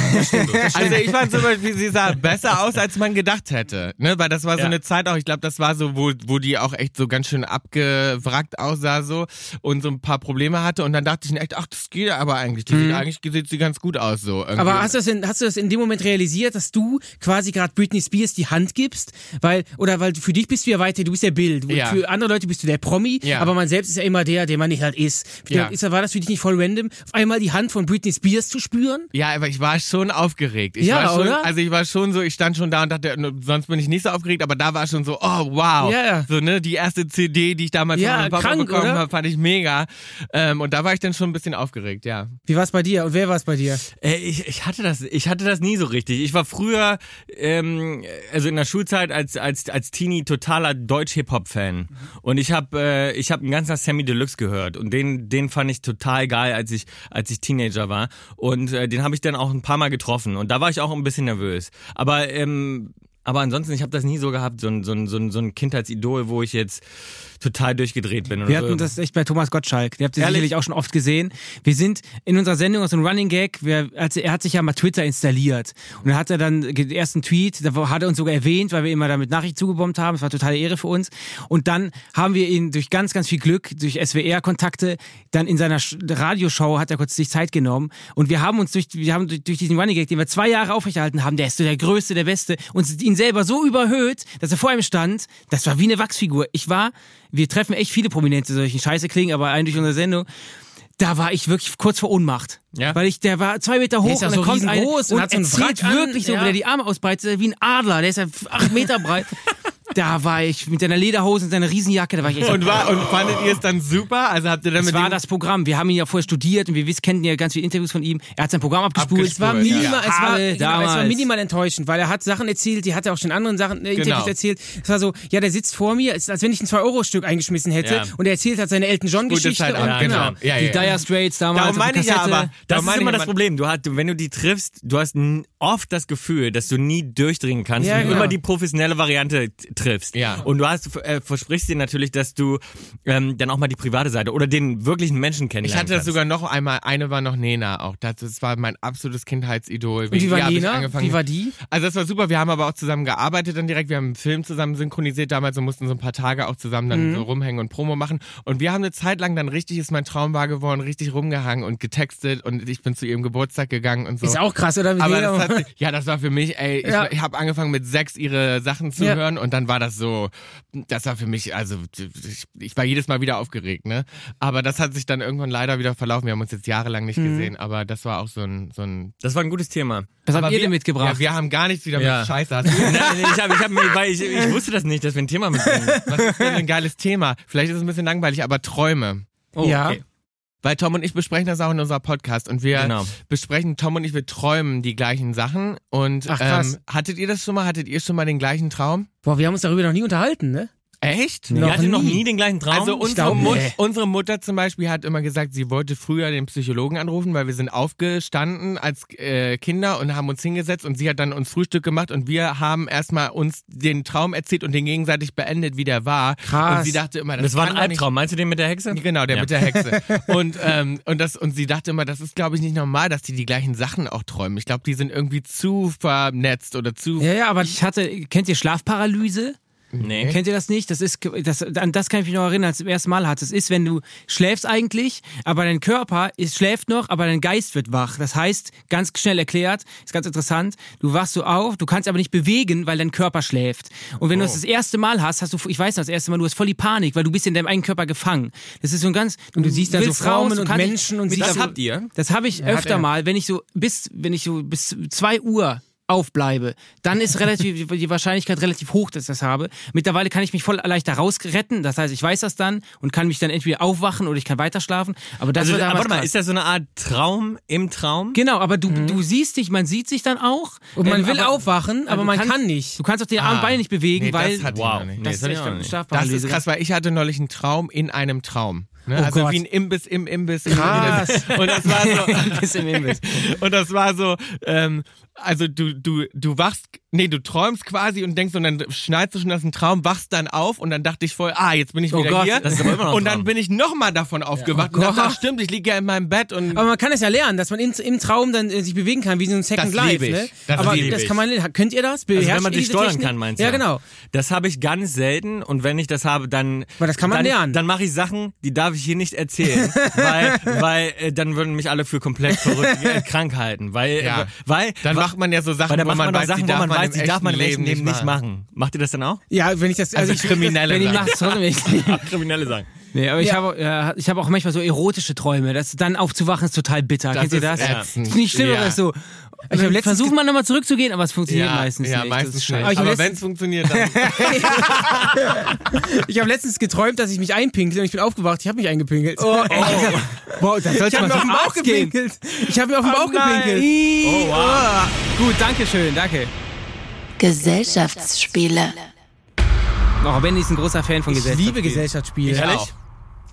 Also ich fand zum Beispiel, sie sah besser aus, als man gedacht hätte. Ne? Weil das war so
Ja.
eine Zeit auch, ich glaube, das war so, wo, wo die auch echt so ganz schön abgewrackt aussah so und so ein paar Probleme hatte. Und dann dachte ich mir echt, ach, das geht aber eigentlich. Die sieht eigentlich sieht sie ganz gut aus so. Irgendwie.
Aber hast du, das in, hast du das in dem Moment realisiert, dass du quasi gerade Britney Spears die Hand gibst? Weil, oder weil für dich bist du ja weiter, du bist der Bild.
Ja.
Für andere Leute bist du der Promi,
Ja.
aber man selbst ist ja immer der, der man nicht halt ist.
Ja.
Ist, war das für dich nicht voll random, auf einmal die Hand von Britney Spears zu spüren?
Ja, aber ich war schon aufgeregt. Ich
Ja,
war schon,
oder?
Also ich war schon so, ich stand schon da und dachte, sonst bin ich nicht so aufgeregt, aber da war schon so, oh wow.
Ja, ja.
So, ne, die erste CD, die ich damals
Ja,
von meinem Papa
krank,
bekommen habe, fand ich mega. Ähm, und da war ich dann schon ein bisschen aufgeregt, ja.
Wie war es bei dir und wer war es bei dir?
Äh, ich, ich hatte das, ich hatte das nie so richtig. Ich war früher, ähm, also in der Schulzeit als als als Teenie totaler Deutsch-Hip-Hop-Fan. Und ich habe äh, ich habe einen ganzen Sammy Deluxe gehört. Und den den fand ich total geil, als ich als ich Teenager war. Und äh, den habe ich dann auch ein paar Mal getroffen. Und da war ich auch ein bisschen nervös. Aber ähm, aber ansonsten, ich habe das nie so gehabt, so ein, so, ein, so, ein, so ein Kindheitsidol, wo ich jetzt total durchgedreht bin.
Wir
so.
hatten das echt bei Thomas Gottschalk. Den habt ihr
Ehrlich?
sicherlich auch schon oft gesehen. Wir sind in unserer Sendung aus einem Running Gag. Wir, also er hat sich ja mal Twitter installiert. Und dann hat er dann den ersten Tweet, da hat er uns sogar erwähnt, weil wir immer damit Nachricht zugebombt haben. Das war totale Ehre für uns. Und dann haben wir ihn durch ganz, ganz viel Glück, durch SWR-Kontakte, dann in seiner Radioshow hat er kurz sich Zeit genommen. Und wir haben uns durch, wir haben durch, durch diesen Running Gag, den wir zwei Jahre aufrechterhalten haben, der ist so der Größte, der Beste, uns ihn selber so überhöht, dass er vor ihm stand. Das war wie eine Wachsfigur. Ich war, wir treffen echt viele Prominente, solchen Scheiße klingen, aber einen durch unsere Sendung. Da war ich wirklich kurz vor Ohnmacht.
Ja?
Weil ich, der war zwei Meter hoch
ist ja
und
so
kommt ein
und
und
hat so einen Wrack an,
wirklich so,
ja.
wo der die Arme ausbreitet, wie ein Adler, der ist ja acht Meter breit. Da war ich mit deiner Lederhose und seiner Riesenjacke, da war ich echt.
Und, war, und fandet ihr es dann super? Also habt ihr dann
das war das Programm. Wir haben ihn ja vorher studiert und wir kennen ja ganz viele Interviews von ihm. Er hat sein Programm abgespult.
Abgespult,
Es war,
Ja.
minimal, es, war, genau, es war minimal enttäuschend, weil er hat Sachen erzählt, die hat er auch schon in anderen Sachen äh, Interviews
Genau.
erzählt. Es war so, ja, der sitzt vor mir, es ist, als wenn ich ein 2-Euro-Stück eingeschmissen hätte
Ja.
und er erzählt hat seine Elton John-Geschichte. Und-
an, genau.
genau.
Ja,
die
ja, ja.
Dire Straits damals.
Darum meine ich ja aber,
Das ist immer
ich
das Problem. Du hast, wenn du die triffst, du hast oft das Gefühl, dass du nie durchdringen kannst
Ja,
und
genau.
immer die professionelle Variante t- triffst.
Ja.
Und du hast, äh, versprichst dir natürlich, dass du ähm, dann auch mal die private Seite oder den wirklichen Menschen
Ich
kennenlernen
hatte das
kannst.
sogar noch einmal, eine war noch Nena auch. Das, das war mein absolutes Kindheitsidol.
Und wie war
ich
Nena?
angefangen-
Wie war die?
Also das war super, wir haben aber auch zusammen gearbeitet dann direkt, wir haben einen Film zusammen synchronisiert damals und mussten so ein paar Tage auch zusammen dann so rumhängen und Promo machen und wir haben eine Zeit lang dann richtig, ist mein Traum wahr geworden, richtig rumgehangen und getextet und ich bin zu ihrem Geburtstag gegangen und so.
Ist auch krass, oder? Mit
aber das hat, sich- ja, das war für mich, ey, ich,
Ja.
ich habe angefangen mit sechs ihre Sachen zu
Ja.
hören und dann war das so, das war für mich, also ich, ich war jedes Mal wieder aufgeregt, ne? Aber das hat sich dann irgendwann leider wieder verlaufen. Wir haben uns jetzt jahrelang nicht
Mhm.
gesehen, aber das war auch so ein, so ein
Das war ein gutes Thema.
Was habt ihr
wir,
denn mitgebracht?
Ja, wir haben gar nichts wieder
Ja.
mit Scheiße. Hast du-
Nein, nee, ich, hab, ich, hab, weil ich, ich wusste das nicht, dass wir ein Thema mitbringen.
Was ist denn ein geiles Thema? Vielleicht ist es ein bisschen langweilig, aber Träume.
Oh,
Ja.
okay.
Weil Tom und ich besprechen das auch in unserem Podcast und wir
Genau.
besprechen, Tom und ich, wir träumen die gleichen Sachen. Und
Ach, krass.
ähm, hattet ihr das schon mal? Hattet ihr schon mal den gleichen Traum?
Boah, wir haben uns darüber noch nie unterhalten, ne?
Echt?
Ihr
Noch
hattet noch
nie.
nie den gleichen Traum?
Also unsere,
glaub,
Mut,
nee.
unsere Mutter zum Beispiel hat immer gesagt, sie wollte früher den Psychologen anrufen, weil wir sind aufgestanden als äh, Kinder und haben uns hingesetzt und sie hat dann uns Frühstück gemacht und wir haben erstmal uns den Traum erzählt und den gegenseitig beendet, wie der war.
Krass.
Und sie dachte immer, das,
das war ein Albtraum. Meinst du den mit der Hexe?
Genau, der
Ja.
mit der Hexe. Und, ähm, und, das, und sie dachte immer, das ist, glaube ich, nicht normal, dass die die gleichen Sachen auch träumen. Ich glaube, die sind irgendwie zu vernetzt oder zu...
Ja, ja, aber
ich hatte, kennt ihr Schlafparalyse?
Nee.
Kennt ihr das nicht? Das ist, das, an das kann ich mich noch erinnern, als ich das erste Mal hatte. Das ist, wenn du schläfst eigentlich, aber dein Körper ist, schläft noch, aber dein Geist wird wach. Das heißt, ganz schnell erklärt, ist ganz interessant, du wachst so auf, du kannst aber nicht bewegen, weil dein Körper schläft. Und wenn du das das erste Mal hast, hast du, ich weiß noch, das erste Mal, du hast voll die Panik, weil du bist in deinem eigenen Körper gefangen. Das ist so ein ganz,
Und du siehst da so Frauen
du
und Menschen und siehst
Das
dieser-
habt ihr?
das habe ich
hat
öfter
er.
mal, wenn ich so bis, wenn ich so bis zwei Uhr aufbleibe, dann ist relativ die Wahrscheinlichkeit relativ hoch, dass ich das habe. Mittlerweile kann ich mich voll leicht da rausretten. Das heißt, ich weiß das dann und kann mich dann entweder aufwachen oder ich kann weiter schlafen. Aber das
Also,
wird
aber warte mal,
krass.
ist das so eine Art Traum im Traum?
Genau, aber du, du siehst dich, man sieht sich dann auch.
und man
Ähm,
will
aber-
aufwachen, aber
du
man
kannst-
kann nicht.
Du kannst auch die Arme und
Ah.
Beine nicht bewegen,
Nee, das
weil
hatte ich
Wow.
nicht.
Nee,
das
das hatte
ist
nicht.
Das ist krass, weil ich hatte neulich einen Traum in einem Traum. Ne?
Oh
also
Gott.
wie ein Imbiss im Imbiss. im
Krass.
Imbiss. Und das war so,
Imbiss im Imbiss.
und das war so, ähm, also du, du, du wachst, nee, du träumst quasi und denkst und dann schneidest du schon, ist ein Traum, wachst dann auf und dann dachte ich voll, ah, jetzt bin ich
Oh
wieder
Gott,
hier.
das ist aber immer noch
und dann bin ich nochmal davon aufgewacht
Oh
und dachte, stimmt, ich liege ja in meinem Bett und
Aber man kann es ja lernen, dass man in, im Traum dann äh, sich bewegen kann, wie so ein Second
Das
Life. Ne?
Das
aber das kann man lernen. Könnt ihr das?
Also wenn
Beherrscht
man
diese
steuern
Technik?
kann, meinst du?
Ja, genau.
Das habe ich ganz selten und wenn ich das habe, dann.
Aber das kann man
dann,
lernen.
Dann mache ich Sachen, die darf ich hier nicht erzählen, weil, weil äh, dann würden mich alle für komplett verrückt äh, krank halten, weil,
Ja.
weil
dann macht man ja so Sachen,
weil
wo
macht
man
man
weiß,
Sachen,
die darf
man
man
weiß,
im
die darf man im
echten
Leben nicht
machen.
machen. Macht ihr das dann auch?
Ja, wenn ich das, also,
Also
ich,
Kriminelle
Wenn
Sachen.
nachts trotzdem nicht.
Kriminelle sagen.
Nee, aber ich
Ja.
habe ja, ich habe auch manchmal so erotische Träume. Das dann aufzuwachen ist total bitter.
Das
Kennt ihr
ist
das?
ätzend.
Das ist nicht schlimmer
Ja.
als so.
Ich hab letztens
Versucht man nochmal zurückzugehen, aber es funktioniert
Ja,
meistens
ja,
nicht.
meistens
ist
nicht.
scheiße.
Aber ich
wenn es funktioniert, dann
ich habe letztens geträumt, dass ich mich einpinkle und ich bin aufgewacht, ich habe mich eingepinkelt. Oh, Boah, da sollte
Ich
man
mir auf den Bauch
Arzt gehen.
gepinkelt.
Ich habe mir auf den Bauch gepinkelt.
Oh, wow. Gut, danke schön, danke.
Gesellschaftsspiele.
Oh, Benny ist ein großer Fan von
Ich
Gesellschaft.
liebe Gesellschaftsspiele.
Ehrlich?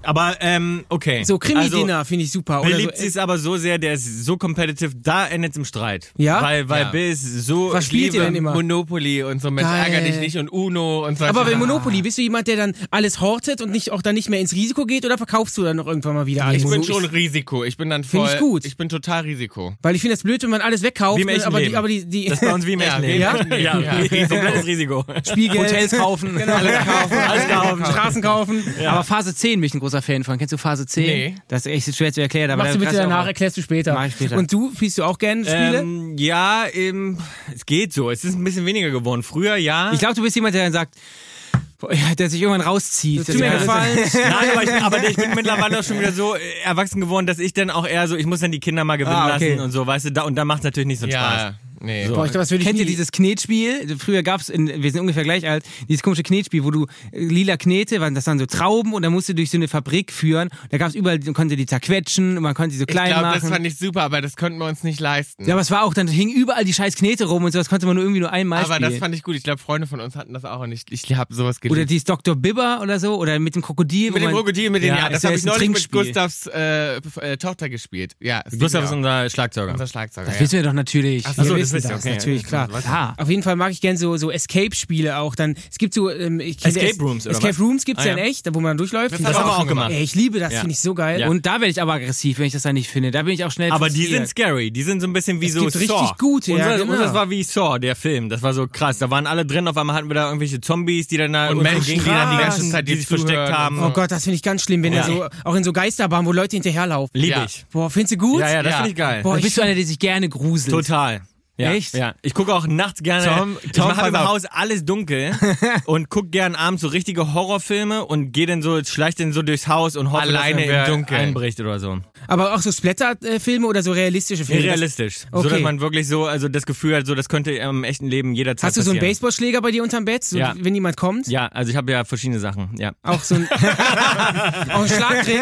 Aber, ähm, okay.
So
Also,
Krimi-Dinner finde ich super. Oder
Beliebt
so,
sie es aber so sehr, der ist so competitive, da endet es im Streit.
Ja?
Weil, weil
Ja.
Bill ist so.
Was spielt ihr denn immer?
Monopoly und so mit
Geil.
Ärger dich nicht und Uno und so.
aber bei Monopoly, bist du jemand, der dann alles hortet und nicht, auch dann nicht mehr ins Risiko geht oder verkaufst du dann noch irgendwann mal wieder alles?
ich bin schon Risiko. Ich bin dann voll.
Find ich gut.
Ich bin total Risiko.
Weil ich finde das blöd, wenn man alles wegkauft,
Wie im echten
aber die, aber die, die
Das ist bei uns wie im
Ja,
echten Leben.
Ja?
Leben.
Ja,
Ja.
komplettes Risiko.
Spielgeld,
Hotels kaufen.
alles kaufen,
Alles kaufen.
Straßen kaufen.
Aber Phase 10 bin ich ein großer Fan von. Kennst du Phase 10?
Nee.
Das ist echt schwer zu erklären. Aber
Machst du bitte danach, erklärst du später.
Mach ich später.
Und du, spielst du auch gerne Spiele?
Ähm, ja, ähm, es geht so. Es ist ein bisschen weniger geworden. Früher ja.
Ich glaube, du bist jemand, der dann sagt, ja, der sich irgendwann rauszieht.
Das tut mir
Ja,
gefallen.
Nein, aber ich, bin, aber ich bin mittlerweile auch schon wieder so äh, erwachsen geworden, dass ich dann auch eher so, ich muss dann die Kinder mal gewinnen
Ah, okay.
lassen und so, weißt du, da, und da macht es natürlich nicht so
Ja,
Spaß.
Nee.
So.
Boah, ich ich
Kennt ihr dieses Knetspiel? Früher gab's in, wir sind ungefähr gleich alt, dieses komische Knetspiel, wo du äh, lila Knete, waren das waren so Trauben und dann musst du durch so eine Fabrik führen. Da gab's überall, man konnte die zerquetschen und man konnte die so
Ich
klein
glaube,
machen.
das fand ich super, aber das konnten wir uns nicht leisten.
ja, aber es war auch, dann hingen überall die scheiß Knete rum und sowas konnte man nur irgendwie nur einmal
aber
spielen.
das fand ich gut. Ich glaube, Freunde von uns hatten das auch und ich, ich habe sowas geliebt.
oder dieses Dr. Bibber oder so, oder mit dem Krokodil.
mit dem Krokodil, mit dem, ja,
Ja,
das habe ich neulich mit. Gustavs äh, äh, Tochter gespielt. Ja, es
Gustav ist unser Schlagzeuger.
unser Schlagzeuger.
Das
ja.
wissen wir doch natürlich.
Ach so,
Wir
das
wissen das,
okay.
natürlich, klar.
Klar.
Auf jeden Fall mag ich gern so, so Escape-Spiele auch. Dann, es gibt so, ähm,
Escape
Es-
Rooms, oder
Escape? Rooms gibt's
Ah,
ja in echt, wo man durchläuft.
Das
Und
haben wir auch gemacht.
gemacht.
Ey, ich liebe das,
Ja.
finde ich so geil.
Und da werde ich aber aggressiv, wenn ich das da nicht finde. Da bin ich auch schnell
Aber die sind scary. Die sind so ein bisschen wie
Es
so
gibt richtig
Saw.
gute, ja,
Unser,
genau.
unseres war wie Saw, der Film. Das war so krass. Da waren alle drin. Auf einmal hatten wir da irgendwelche Zombies, die dann da
Und Menschen, die dann die ganze Zeit
die sich versteckt haben.
Oh Gott, das finde ich ganz schlimm, wenn
Ja.
er so, auch in so Geisterbahnen, wo Leute hinterherlaufen.
Lieb
Ja.
ich.
Boah, findest du gut?
Ja, ja, das
Ja.
finde ich geil.
Boah,
Dann
ich
bist du einer, der sich gerne gruselt.
Total. Ja,
Echt?
Ja. Ich gucke auch nachts gerne.
Tom-
ich
Tom,
mache
pass
im
auf.
Haus alles dunkel und guck gern abends so richtige Horrorfilme und gehe dann so, schleich dann so durchs Haus und hoffe,
Alleine
dass
im Dunkeln.
einbricht oder so.
Aber auch so Splatter-Filme oder so realistische Filme?
Realistisch. So,
Okay.
dass man wirklich so, also das Gefühl hat, so, das könnte im echten Leben jederzeit
Hast du so einen
passieren.
Baseballschläger bei dir unterm Bett, so,
Ja.
wenn jemand kommt?
Ja, also ich habe ja verschiedene Sachen, ja.
Auch so ein, auch ein Schlagring?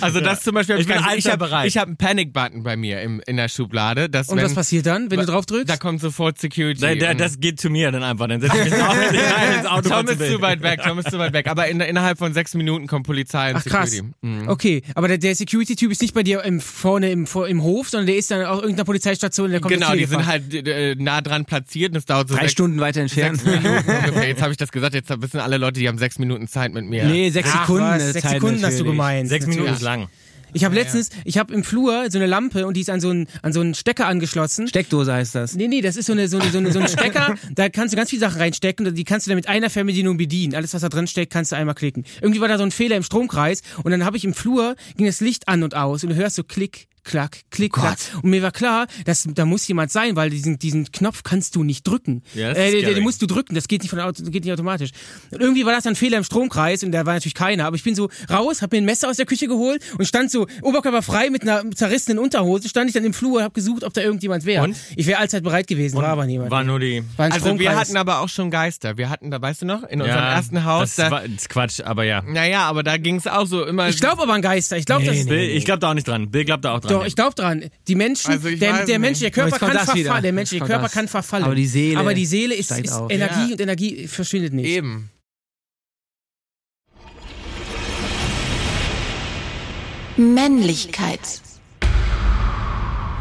Also das zum Beispiel,
Ich bin
ich
allzeit
habe
bereit.
ich hab einen Panic-Button bei mir im, in der Schublade. Dass
Und
wenn,
was passiert dann, wenn du drauf drückst?
Da kommt sofort Security.
Da, da, das geht zu mir dann einfach. Dann setze ich mich ins Auto, rein ins Auto
Tom ist zu weit weg, Tom ist zu weit weg. Aber in, innerhalb von sechs Minuten kommt Polizei und
Ach krass.
Security. Mhm.
Okay, aber der, der Security-Typ ist nicht bei dir im, vorne im, vor- im Hof, sondern der ist dann auch irgendeiner Polizeistation, der kommt
Genau, die sind halt äh, nah dran platziert und es dauert so
Drei
sechs,
Stunden weiter entfernt.
ungefähr. Jetzt habe ich das gesagt, jetzt wissen alle Leute, die haben sechs Minuten Zeit mit mir.
Nee, sechs
Ach,
Sekunden.
was, sechs
Zeit
Sekunden hast du gemeint.
Sechs Minuten ist lang.
Ich habe letztens, ich habe im Flur so eine Lampe und die ist an so einen, an so einen Stecker angeschlossen.
Steckdose heißt das.
Nee, nee, das ist so, eine, so, eine, so, eine, so ein Stecker, da kannst du ganz viele Sachen reinstecken und die kannst du dann mit einer Fernbedienung bedienen. Alles, was da drin steckt, kannst du einmal klicken. Irgendwie war da so ein Fehler im Stromkreis und dann habe ich im Flur, ging das Licht an und aus und du hörst so Klick, Klack, Klick, Klack. Und mir war klar, dass da muss jemand sein, weil diesen, diesen Knopf kannst du nicht drücken.
Ja, das
äh, den, den musst du drücken, das geht nicht, von, Auto- geht nicht automatisch. Und irgendwie war das ein Fehler im Stromkreis und da war natürlich keiner. Aber ich bin so raus, habe mir ein Messer aus der Küche geholt und stand so oberkörperfrei mit einer zerrissenen Unterhose, stand ich dann im Flur und habe gesucht, ob da irgendjemand wäre.
Und?
Ich wäre allzeit bereit gewesen, war aber niemand.
War nur die.
War
Also wir hatten aber auch schon Geister. Wir hatten da, weißt du noch, in unserem
ja,
ersten Haus,
Das,
da,
war, das ist Quatsch, aber ja.
naja, aber da ging es auch so immer.
ich glaube aber an Geister. Ich glaube,
Nee,
das.
Bill, ich glaube da auch nicht dran. Bill glaubt da auch dran.
Doch, ich glaube dran. Die Menschen,
Also
der,
weiß
der
nicht.
menschliche Körper kann
das wieder.
verfallen. Der menschliche Körper
das.
kann verfallen.
Aber die Seele
Aber die Seele ist, ist. Energie
Ja.
und Energie verschwindet nicht.
Eben.
Männlichkeit.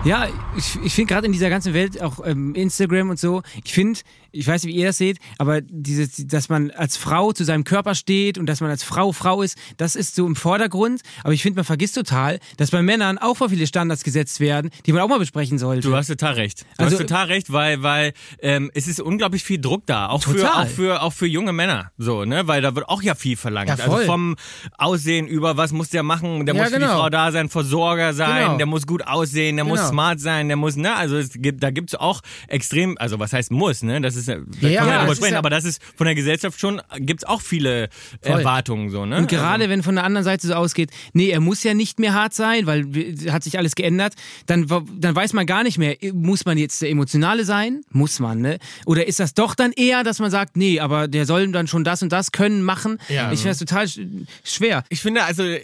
Ja, ich, ich finde gerade in dieser ganzen Welt, auch ähm, Instagram und so, ich finde, ich weiß nicht, wie ihr das seht, aber dieses, dass man als Frau zu seinem Körper steht und dass man als Frau Frau ist, das ist so im Vordergrund. Aber ich finde, man vergisst total, dass bei Männern auch vor viele Standards gesetzt werden, die man auch mal besprechen sollte.
Du hast total recht. Du
Also-
hast total recht, weil, weil ähm, es ist unglaublich viel Druck da, auch für,
Total.
auch für auch für junge Männer, so ne, weil da wird auch ja viel verlangt.
Ja,
also vom Aussehen über, was muss der machen? Der
Ja,
muss für die
genau.
Frau da sein, Versorger sein,
Genau.
der muss gut aussehen, der muss
Genau.
smart sein, der muss ne, also es gibt, da gibt's auch extrem, also was heißt muss, ne? Das ist, ja, da
Ja,
drüber
das ist
sprechen,
ja-
aber das ist von der Gesellschaft schon gibt's auch viele Erwartungen so, ne?
Und gerade wenn von der anderen Seite so ausgeht, nee, er muss ja nicht mehr hart sein, weil hat sich alles geändert, dann, dann weiß man gar nicht mehr, muss man jetzt der Emotionale sein? Muss man, ne? Oder ist das doch dann eher, dass man sagt, nee, aber der soll dann schon das und das können, machen?
Ja.
Ich finde das total sch schwer.
Ich finde, also äh,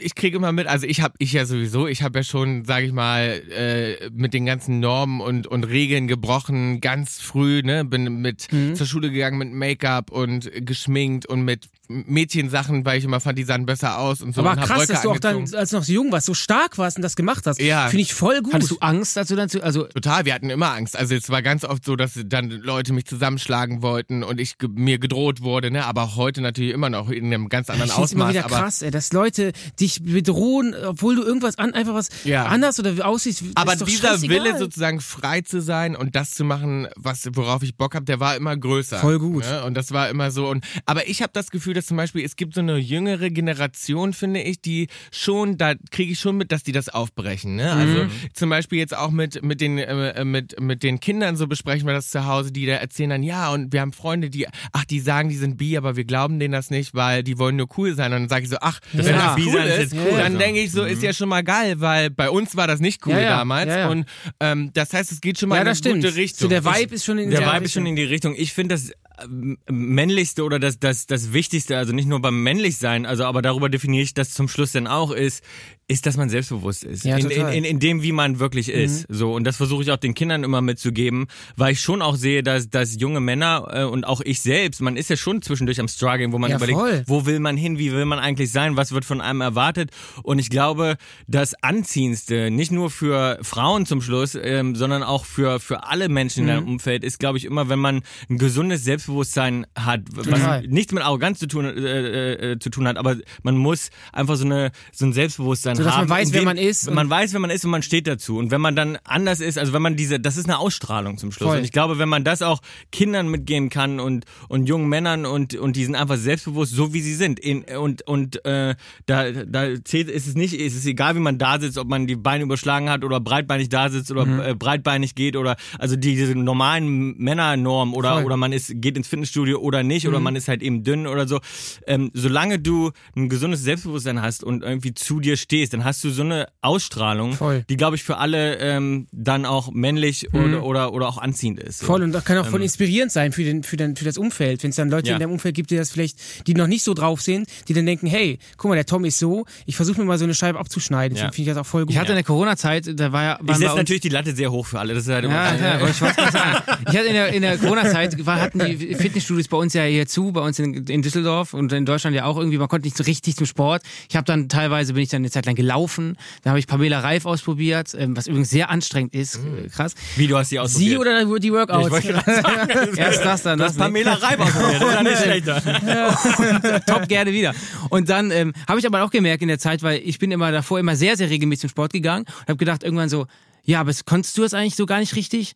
ich kriege immer mit, also ich habe ich ja sowieso, ich habe ja schon, sage ich mal, äh, mit den ganzen Normen und und Regeln gebrochen, ganz früh, ne, bin mit zur Schule gegangen mit Make-up und geschminkt und mit Mädchensachen, weil ich immer fand, die sahen besser aus und so.
Aber
und
krass,
Röcke
dass du auch
angezogen.
dann, als du noch so jung warst, so stark warst und das gemacht hast.
Ja.
Finde ich voll gut.
Hattest du Angst, als du dann zu, also
Total, wir hatten immer Angst. Also es war ganz oft so, dass dann Leute mich zusammenschlagen wollten und ich mir gedroht wurde, ne? Aber heute natürlich immer noch in einem ganz anderen
ich es immer
Ausmaß.
wieder
aber
krass, ey, dass Leute dich bedrohen, obwohl du irgendwas an, einfach was
Ja.
anders oder aussiehst.
Aber
ist doch
dieser
scheißegal.
Wille sozusagen frei zu sein und das zu machen, was worauf ich Bock habe, der war immer größer.
Voll gut.
Ne? Und das war immer so. Und aber ich habe das Gefühl, dass zum Beispiel es gibt so eine jüngere Generation, finde ich, die schon, da kriege ich schon mit, dass die das aufbrechen. Ne? Also
Mhm.
zum Beispiel jetzt auch mit mit den äh, mit mit den Kindern so besprechen wir das zu Hause, die da erzählen dann ja und wir haben Freunde, die ach die sagen, die sind bi, aber wir glauben denen das nicht, weil die wollen nur cool sein. Und dann sage ich so ach, wenn
Ja.
das
Bi
cool
sein ist cool,
dann
so.
denke ich so ist ja schon mal geil, weil bei uns war das nicht cool.
Ja, ja.
damals.
ja, ja.
Und ähm, das heißt, es geht schon mal
Ja,
in eine
das stimmt.
gute Richtung.
So der Vibe ist schon in
Der
der
Vibe ist schon in die Richtung. Ich finde das ähm, männlichste oder das, das, das Wichtigste, also nicht nur beim männlich sein, also aber darüber definiere ich das zum Schluss dann auch, ist, ist, dass man selbstbewusst ist.
Ja,
in, in,
total.
in, in dem, wie man wirklich ist. So. Und das versuche ich auch den Kindern immer mitzugeben, weil ich schon auch sehe, dass, dass junge Männer äh, und auch ich selbst, man ist ja schon zwischendurch am Struggeln, wo man
Ja,
überlegt,
voll.
wo will man hin, wie will man eigentlich sein, was wird von einem erwartet. Und ich glaube, das Anziehendste, nicht nur für Frauen zum Schluss, ähm, sondern auch für, für alle Menschen in
Mhm.
deinem Umfeld, ist, glaube ich, immer, wenn man ein gesundes Selbstbewusstsein hat,
Total.
was nichts mit Arroganz zu tun, äh, äh, zu tun hat, aber man muss einfach so, eine, so ein Selbstbewusstsein
So, dass
haben.
man weiß, wer man ist und-
Man weiß, wer man ist und man steht dazu. Und wenn man dann anders ist, also wenn man diese, das ist eine Ausstrahlung zum Schluss.
Voll.
Und ich glaube, wenn man das auch Kindern mitgeben kann und, und jungen Männern und, und die sind einfach selbstbewusst, so wie sie sind. In, und und äh, da, da zählt, ist es nicht, ist es egal, wie man da sitzt, ob man die Beine überschlagen hat oder breitbeinig da sitzt oder
Mhm.
äh, breitbeinig geht oder also die, diese normalen Männernorm oder,
Voll. Mhm.
oder man ist, geht ins Fitnessstudio oder nicht oder man ist halt eben dünn oder so. Ähm, solange du ein gesundes Selbstbewusstsein hast und irgendwie zu dir stehst, dann hast du so eine Ausstrahlung,
Voll.
die glaube ich für alle ähm, dann auch männlich oder, oder, oder auch anziehend ist. So.
Voll und das kann auch voll inspirierend sein für, den, für, den, für das Umfeld. Wenn es dann Leute
Ja.
in deinem Umfeld gibt, die das vielleicht, die noch nicht so drauf sind, die dann denken, hey, guck mal, der Tom ist so, ich versuche mir mal so eine Scheibe abzuschneiden.
Ja.
Deswegen finde ich das auch voll gut.
Ich hatte in der Corona-Zeit, da war ja.
Ich setze natürlich die Latte sehr hoch für alle. Das ist halt immer
Ja, ja, wollte ich sagen. Ich hatte in der, in der Corona-Zeit, hatten die Fitnessstudios bei uns ja hier zu, bei uns in, in Düsseldorf und in Deutschland ja auch irgendwie, man konnte nicht so richtig zum Sport. Ich habe dann teilweise, bin ich dann eine Zeit lang gelaufen, da habe ich Pamela Reif ausprobiert, ähm, was übrigens sehr anstrengend ist, äh, krass.
Wie du hast die ausprobiert.
Sie oder die Workouts?
Gerade sagen,
Erst das, dann das.
hast Pamela Reib ausprobiert. Das ist ja schlechter.
top gerne wieder. Und dann ähm, habe ich aber auch gemerkt in der Zeit, weil ich bin immer davor immer sehr, sehr regelmäßig zum Sport gegangen und habe gedacht irgendwann so, ja, aber es- konntest du das eigentlich so gar nicht richtig?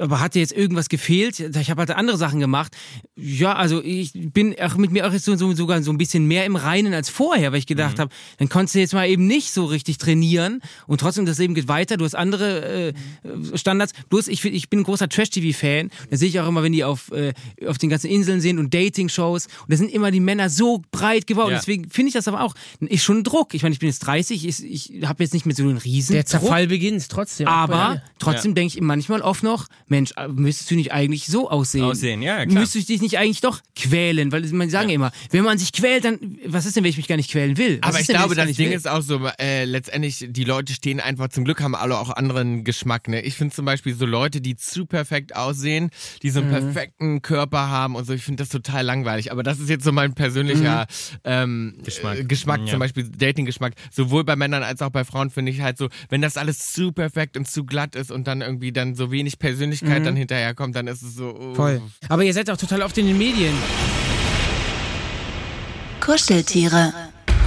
Aber hat dir jetzt irgendwas gefehlt? Ich habe halt andere Sachen gemacht. Ja, also ich bin auch mit mir auch jetzt so, so, sogar so ein bisschen mehr im Reinen als vorher, weil ich gedacht
Mhm.
habe, dann konntest du jetzt mal eben nicht so richtig trainieren und trotzdem das Leben geht weiter. Du hast andere äh, Standards. Bloß ich, ich bin ein großer Trash-TV-Fan. Da sehe ich auch immer, wenn die auf, äh, auf den ganzen Inseln sind und Dating-Shows. Und da sind immer die Männer so breit geworden.
Ja.
Deswegen finde ich das aber auch ist schon ein Druck. Ich meine, ich bin jetzt 30, ich, ich habe jetzt nicht mehr so einen riesen
Der
Druck.
Zerfall beginnt trotzdem.
Aber trotzdem denke ich manchmal oft noch, Mensch, äh, müsstest du nicht eigentlich so aussehen?
Aussehen, ja, klar.
Müsstest du dich nicht eigentlich doch quälen? Weil man sagen ja. immer, wenn man sich quält, dann, was ist denn, wenn ich mich gar nicht quälen will? Was
Aber
ist
ich
denn,
glaube,
gar
das
nicht
Ding
will?
ist auch so, äh, letztendlich, die Leute stehen einfach, zum Glück haben alle auch anderen Geschmack, ne? Ich finde zum Beispiel so Leute, die zu perfekt aussehen, die so einen perfekten Körper haben und so, ich finde das total langweilig. Aber das ist jetzt so mein persönlicher ähm,
Geschmack.
äh, Geschmack,
Ja.
zum Beispiel Dating-Geschmack. Sowohl bei Männern als auch bei Frauen finde ich halt so, wenn das alles zu perfekt und zu glatt ist und dann irgendwie dann so wenig Persönlichkeit dann hinterherkommt, dann ist es so. Oh.
Voll. Aber ihr seid auch total oft in den Medien.
Kuscheltiere.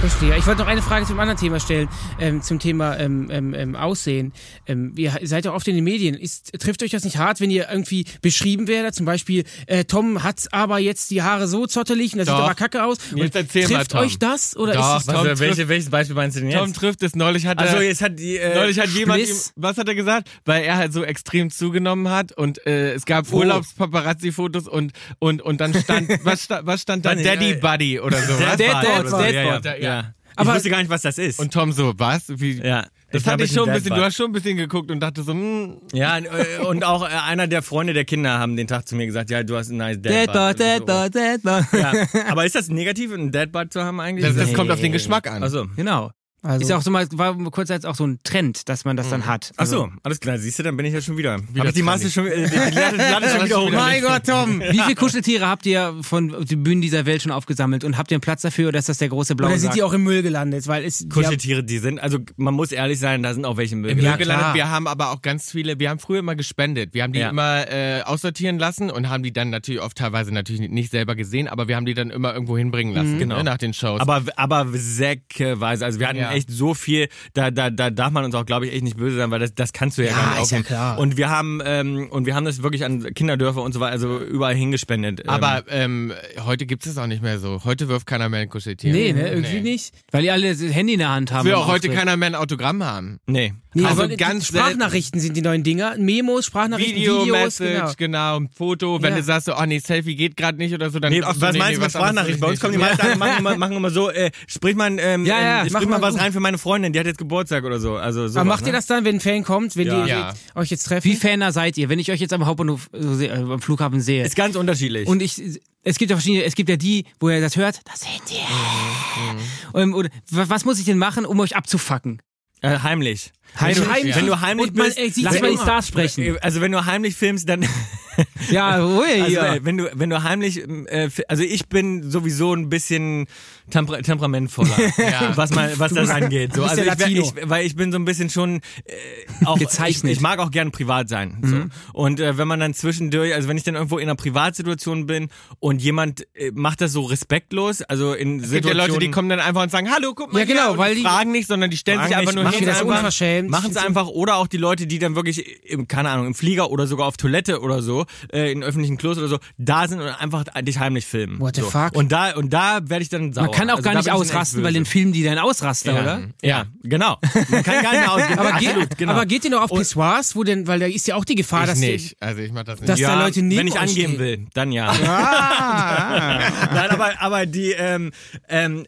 Verstehe. Ich wollte noch eine Frage zum anderen Thema stellen, ähm, zum Thema ähm, ähm, ähm, Aussehen. Ähm, ihr seid ja oft in den Medien. Ist, trifft euch das nicht hart, wenn ihr irgendwie beschrieben werdet? Zum Beispiel, äh, Tom hat aber jetzt die Haare so zottelig und das sieht
Doch.
aber kacke aus.
Jetzt
Und
mal,
trifft
Tom.
euch das? Oder
Doch,
ist es
Tom
Also,
trifft-
welche, welches Beispiel meinst du denn jetzt?
Tom trifft es neulich hat er,
also jetzt hat die äh,
Neulich hat jemand, ihm, was hat er gesagt? Weil er halt so extrem zugenommen hat und äh, es gab
Wo?
Urlaubspaparazzi-Fotos und, und, und dann stand, was, sta was stand da? Daddy Buddy oder so.
Deadbot
Deadbot,
oder so.
Deadbot.
Ja, ja. ja. Ich
Aber-
wusste gar nicht, was das ist.
Und Tom so, was? Wie?
ja.
Das
glaub,
hatte ich
ist
schon ein bisschen, du hast schon ein bisschen geguckt und dachte so, hm,
Ja, äh, und auch äh, einer der Freunde der Kinder haben den Tag zu mir gesagt, ja, du hast ein nice
Deadbot,
Deadbot.
Deadbot, Deadbot.
Ja. Aber ist das negativ, ein Deadbot zu haben eigentlich?
das, das
Nee.
kommt auf den Geschmack an.
Achso.
Genau.
Also-
ist auch so mal, war kurz als auch so ein Trend, dass man das dann hat.
Ach so, alles klar. Siehst du, dann bin ich ja schon wieder. Hab
Wieder
ich die Masse schon, äh, die, die Latte, die Latte schon wieder hoch.
Mein Gott, Tom! Wie viele Kuscheltiere habt ihr von den Bühnen dieser Welt schon aufgesammelt und habt ihr einen Platz dafür oder ist das der große blaue
Oder sind die auch im Müll gelandet? Weil es,
Kuscheltiere, die sind, also man muss ehrlich sein, da sind auch welche Müll.
Im
Ja,
Müll gelandet.
klar.
Wir haben aber auch ganz viele, wir haben früher immer gespendet. Wir haben die
Ja.
immer äh, aussortieren lassen und haben die dann natürlich oft teilweise natürlich nicht selber gesehen, aber wir haben die dann immer irgendwo hinbringen lassen,
Genau.
ne, nach den Shows.
Aber, aber säckeweise. Also wir hatten
Ja.
Echt so viel, da, da, da darf man uns auch, glaube ich, echt nicht böse sein, weil das, das kannst du ja,
Ja,
gar nicht
ist ja klar.
Und wir haben, ähm, und wir haben das wirklich an Kinderdörfer und so weiter, also überall hingespendet. Ähm,
Aber ähm, heute gibt es auch nicht mehr so. Heute wirft keiner mehr ein Kuscheltier.
Nee, ne, irgendwie nicht.
Weil ihr alle das Handy in der Hand haben.
Will auch heute keiner mehr ein Autogramm haben.
Nee.
Nee,
Also ganz
Sprachnachrichten sind die neuen Dinger. Memos, Sprachnachrichten,
Video,
Videos.
Message,
Genau.
genau. Foto. Wenn
Ja.
du sagst, so, oh nee, Selfie geht gerade nicht oder so, dann
Nee,
ach
was
nee,
meinst
nee,
du mit
was anderes
Sprachnachricht? Bei uns
ich
kommen die meisten an, machen immer, machen immer so, äh, sprich mal, ähm,
Ja, ja,
ähm, sprich mal
mal
was
gut.
rein für meine Freundin, die hat jetzt Geburtstag oder so. Also sowas,
Aber macht
ne?
ihr das dann, wenn ein Fan kommt, wenn
Ja.
die
Ja.
euch jetzt treffen?
Wie Faner seid ihr, wenn ich euch jetzt am Hauptbahnhof, so sehe, äh, am Flughafen sehe?
Ist ganz unterschiedlich.
Und ich, es gibt ja verschiedene, es gibt ja die, wo ihr das hört, das sind die. Ähm, oder, wa- was muss ich denn machen, um euch abzufacken?
äh, heimlich.
Heimlich,
Wenn du,
ja.
wenn du heimlich
Und man,
bist,
äh, sieht
Lass mal die. Stars sprechen.
also wenn du heimlich filmst, dann
Ja, ruhig
also,
hier.
äh, wenn du wenn du heimlich äh, also ich bin sowieso ein bisschen temper temperamentvoller,
Ja.
was mal was das angeht. So, also ich, ich, weil ich bin so ein bisschen schon äh, auch
Gezeichnet.
Ich, ich mag auch gern privat sein. So. Und äh, wenn man dann zwischendurch, also wenn ich dann irgendwo in einer Privatsituation bin und jemand äh, macht das so respektlos, also in
Es gibt ja
Situationen
Leute, die kommen dann einfach und sagen, hallo, guck mal
Ja, genau,
hier, und
weil
die fragen nicht, sondern die stellen sich einfach
nicht,
nur hin.
Das
einfach-
unverschämt.
Machen es einfach oder auch die Leute, die dann wirklich, im, keine Ahnung, im Flieger oder sogar auf Toilette oder so, äh, in öffentlichen Klos oder so, da sind und einfach dich heimlich filmen.
What the
so.
fuck?
Und da, und da werde ich dann sauer.
Man kann auch
Also
gar nicht ausrasten, weil den filmen die dann Ausraster,
ja.
oder?
Ja, genau. Man kann gar nicht ausgehen.
aber, geht,
genau.
aber geht ihr noch auf Pissoirs, wo denn, weil da ist ja auch die Gefahr,
Ich
dass die-
nicht. Also ich mach das nicht.
dass
ja,
da Leute neben
wenn ich angeben
stehen.
will, dann ja.
Ah.
Nein, aber, aber die, ähm, ähm,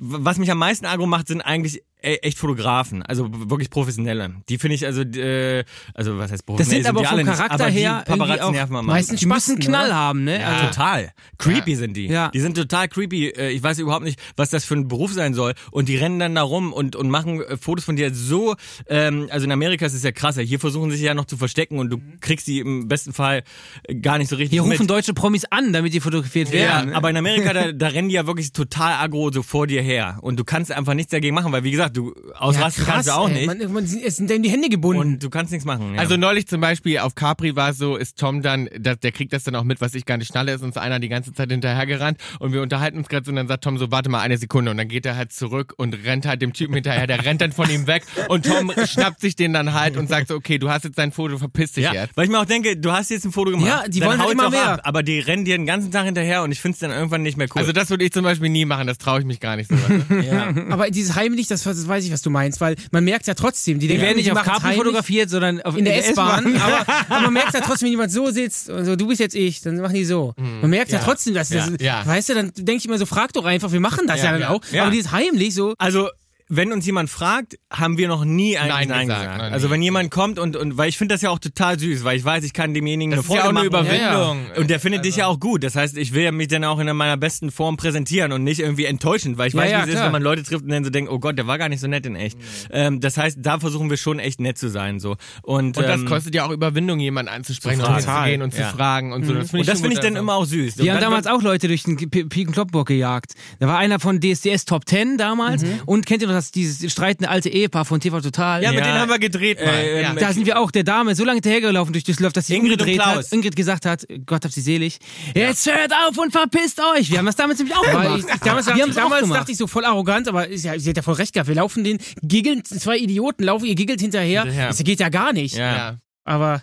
was mich am meisten aggro macht, sind eigentlich echt Fotografen, also wirklich professionelle. Die finde ich also, äh, also was heißt professionell?
sind aber vom
nicht,
Charakter
aber die
her
Paparazzi
auch
nerven am
meistens
Die müssen Knall
oder?
haben, ne?
ja,
Also,
total. Creepy sind die.
Ja.
Die sind total creepy. Äh, Ich weiß überhaupt nicht, was das für ein Beruf sein soll. Und die rennen dann da rum und, und machen äh, Fotos von dir so, ähm, also in Amerika ist es ja krasser. Hier versuchen sie sich ja noch zu verstecken und du kriegst die im besten Fall äh, gar nicht so richtig
hier
mit.
rufen deutsche Promis an, damit die fotografiert
Ja,
werden. ne?
aber in Amerika, da, da rennen die ja wirklich total aggro so vor dir her. Und du kannst einfach nichts dagegen machen, weil wie gesagt, du ausrasten
Ja, krass,
kannst du auch
ey.
nicht.
Man, man, es sind die Hände gebunden.
und du kannst nichts machen. Ja.
Also neulich zum Beispiel auf Capri war es so, ist Tom dann, der, der kriegt das dann auch mit, was ich gar nicht schnalle, ist uns einer die ganze Zeit hinterhergerannt und wir unterhalten uns gerade so und dann sagt Tom so, warte mal eine Sekunde und dann geht er halt zurück und rennt halt dem Typen hinterher, der rennt dann von ihm weg und Tom schnappt sich den dann halt und sagt so, okay, du hast jetzt dein Foto, verpiss dich
ja,
jetzt.
weil ich mir auch denke, du hast jetzt ein Foto gemacht.
Ja, die wollen halt immer mehr.
Ab, aber die rennen dir den ganzen Tag hinterher und ich find's dann irgendwann nicht mehr cool.
Also das würde ich zum Beispiel nie machen, das traue ich mich gar nicht so.
ja.
aber dieses heimlich, das, das weiß ich, was du meinst, weil man merkt ja trotzdem, die,
Die werden nicht auf
heimlich
fotografiert, sondern auf,
in der S-Bahn, aber, aber man merkt ja trotzdem, wenn jemand so sitzt, und so, du bist jetzt ich, dann machen die so. Man merkt ja,
Ja.
trotzdem, dass das,
Ja.
weißt du, dann denke ich immer so, frag doch einfach, wir machen das ja,
Ja,
dann auch.
Ja.
Aber dieses heimlich so,
Also wenn uns jemand fragt, haben wir noch nie eigentlich
Nein
Nein,
gesagt,
gesagt.
nein,
also wenn jemand kommt und, und weil ich finde das ja auch total süß, weil ich weiß, ich kann demjenigen
Das
eine
ist ja
Freude
auch eine
machen.
Überwindung.
Und der findet dich ja auch gut. Das heißt, ich will ja mich dann auch in meiner besten Form präsentieren und nicht irgendwie enttäuschend, weil ich
Ja,
weiß,
ja,
wie es ist, wenn man Leute trifft und dann so denkt, oh Gott, der war gar nicht so nett in echt. Ähm, das heißt, da versuchen wir schon echt nett zu sein. so Und,
Und das
ähm,
kostet ja auch Überwindung, jemanden anzusprechen
Zu
und
fragen.
hinzugehen und
Ja.
zu fragen und so. Das finde
und das finde ich dann
also.
immer auch süß.
Die haben damals auch Leute durch den P- Pik und Kloppenburg gejagt. Da war einer von DSDS Top 10 damals und kennt ihr das dieses streitende alte Ehepaar von TV Total?
Ja, mit
Ja.
denen haben wir gedreht, Mann.
Äh,
ja.
Da sind wir auch der Dame so lange hinterhergelaufen durch Düsseldorf, dass sie
Ingrid Klaus.
hat. Ingrid gesagt hat, Gott hab sie selig, jetzt hört auf und verpisst euch. Wir haben das damals nämlich auch gemacht.
ich, ich, damals
wir
dachte,
haben's auch
damals
gemacht.
dachte ich so voll arrogant, aber ist ja, sie hat ja voll recht gehabt. Wir laufen den, giggeln, zwei Idioten laufen ihr giggelt hinterher. Das geht ja gar nicht.
ja.
ja.
Aber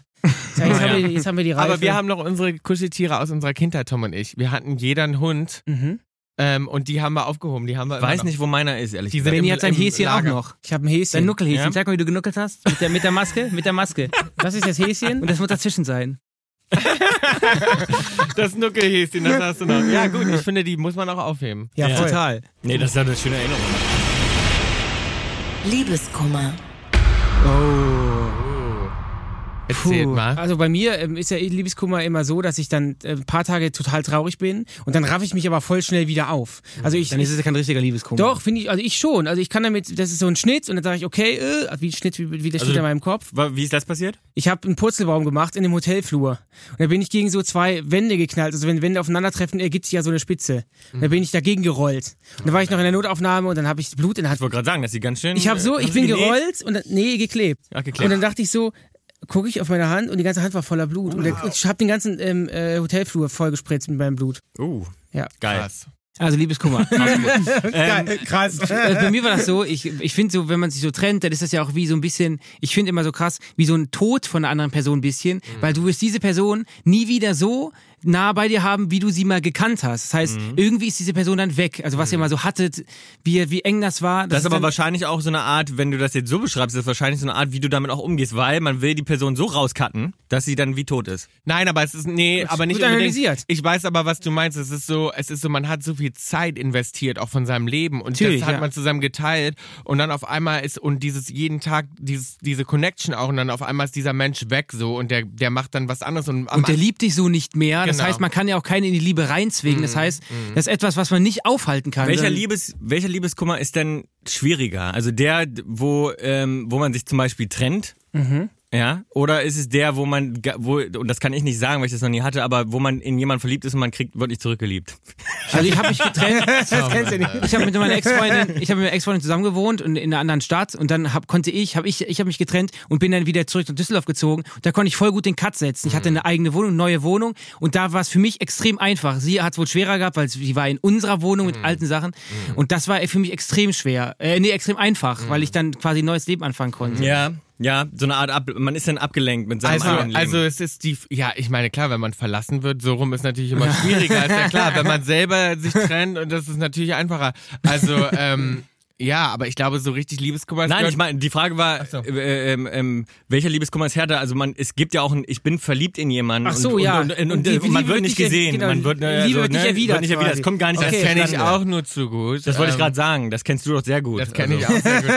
ja, jetzt, haben wir, jetzt haben wir die Reife.
Aber wir haben noch unsere Kuscheltiere aus unserer Kindheit, Tom und ich. Wir hatten jeder einen Hund
Mhm.
Ähm, und die haben wir aufgehoben. Die haben wir
weiß
noch.
nicht, wo meiner ist, ehrlich
Die
gesagt.
Benny
im-
hat sein Häschen auch
Lager.
noch.
Ich habe ein Häschen.
Dein Nuckelhäschen.
Ja?
Sag mal, wie du genuckelt hast. Mit der, mit der Maske. Mit der Maske.
Das ist das Häschen.
Und das muss dazwischen sein.
Das Nuckelhäschen, das hast du noch. Ja gut, ich finde, die muss man auch aufheben.
Ja,
Ja.
Total.
Nee, das ist ja eine schöne Erinnerung.
Liebeskummer.
Erzählt
Puh.
mal.
Also bei mir ähm, ist ja Liebeskummer immer so, dass ich dann äh, ein paar Tage total traurig bin und dann raff ich mich aber voll schnell wieder auf. Also ich,
Dann ist es ja kein richtiger Liebeskummer.
doch finde ich, also ich schon. Also ich kann damit, das ist so ein Schnitt und dann sage ich okay, äh, also wie ein Schnitt, wie, wie der
Also-
in meinem Kopf.
Wie ist das passiert?
Ich habe einen Purzelbaum gemacht in dem Hotelflur und da bin ich gegen so zwei Wände geknallt. Also wenn Wände aufeinandertreffen, ergibt sich ja so eine Spitze. Und da bin ich dagegen gerollt. Und da war ich noch in der Notaufnahme und dann habe ich Blut in der Hand.
Ich wollte gerade sagen, dass sie ganz schön.
Ich habe so,
äh,
ich bin gerollt und dann, nee, geklebt.
Ach, geklebt.
Und dann dachte ich so, gucke ich auf meine Hand und die ganze Hand war voller Blut. Und der- ich habe den ganzen ähm, äh, Hotelflur voll gespritzt mit meinem Blut.
Uh,
Ja.
geil.
Krass.
Also Liebeskummer.
Geil, krass.
Also bei mir war das so, ich, ich finde so, wenn man sich so trennt, dann ist das ja auch wie so ein bisschen, ich finde immer so krass, wie so ein Tod von einer anderen Person ein bisschen,
Mhm.
weil du wirst diese Person nie wieder so nah bei dir haben, wie du sie mal gekannt hast. Das heißt,
Mhm.
irgendwie ist diese Person dann weg. Also was ihr mal so hattet, wie, wie eng das war.
Das ist aber wahrscheinlich auch so eine Art, wenn du das jetzt so beschreibst, ist das wahrscheinlich so eine Art, wie du damit auch umgehst, weil man will die Person so rauscutten, dass sie dann wie tot ist.
Nein, aber es ist nee, aber nicht
gut
unbedingt.
analysiert.
Ich weiß aber, was du meinst. Es ist so, es ist so, man hat so viel Zeit investiert, auch von seinem Leben und
Natürlich,
das hat
ja.
man zusammen geteilt und dann auf einmal ist und dieses jeden Tag dieses diese Connection auch und dann auf einmal ist dieser Mensch weg so und der der macht dann was anderes und,
und der liebt dich so nicht mehr. Das
Genau.
heißt, man kann ja auch keinen in die Liebe reinzwingen. Das heißt, das ist etwas, was man nicht aufhalten kann.
Welcher, Liebes, welcher Liebeskummer ist denn schwieriger? Also der, wo, ähm, wo man sich zum Beispiel trennt? Ja? Oder ist es der, wo man, wo, und das kann ich nicht sagen, weil ich das noch nie hatte, aber wo man in jemanden verliebt ist und man kriegt, wird nicht zurückgeliebt?
Also ich habe mich getrennt.
Das kennst du nicht.
Ich habe mit meiner Ex-Freundin, ich habe mit meiner Ex-Freundin zusammen gewohnt und in einer anderen Stadt und dann hab, konnte ich, habe ich, ich habe mich getrennt und bin dann wieder zurück nach Düsseldorf gezogen. Da konnte ich voll gut den Cut setzen. Ich hatte eine eigene Wohnung, eine neue Wohnung und da war es für mich extrem einfach. Sie hat es wohl schwerer gehabt, weil sie war in unserer Wohnung mit alten Sachen und das war für mich extrem schwer, äh, nee extrem einfach, weil ich dann quasi ein neues Leben anfangen konnte.
Ja. Ja, so eine Art, Ab man ist dann abgelenkt mit seinem
Also,
eigenen Leben.
also es ist die, ja, ich meine, klar, wenn man verlassen wird, so rum ist natürlich immer schwieriger, ist ja klar. Wenn man selber sich trennt und das ist natürlich einfacher. Also, ähm, ja, aber ich glaube, so richtig Liebeskummer ist
Nein,
gehört-
ich meine, die Frage war,
so.
äh, ähm, ähm, welcher Liebeskummer ist härter? Also man, es gibt ja auch ein, ich bin verliebt in jemanden.
Ach so,
und,
ja.
Und, und, und,
Und die
und man wird nicht gesehen.
genau,
man wird, äh,
Liebe
also,
wird nicht
ne,
erwidert
Wird nicht erwidert. Es kommt gar nicht
das
erst
kenne ich auch nur zu gut.
Das wollte ich
Ähm,
gerade sagen. Das kennst du doch sehr gut.
Das kenne ich
Also.
auch sehr gut.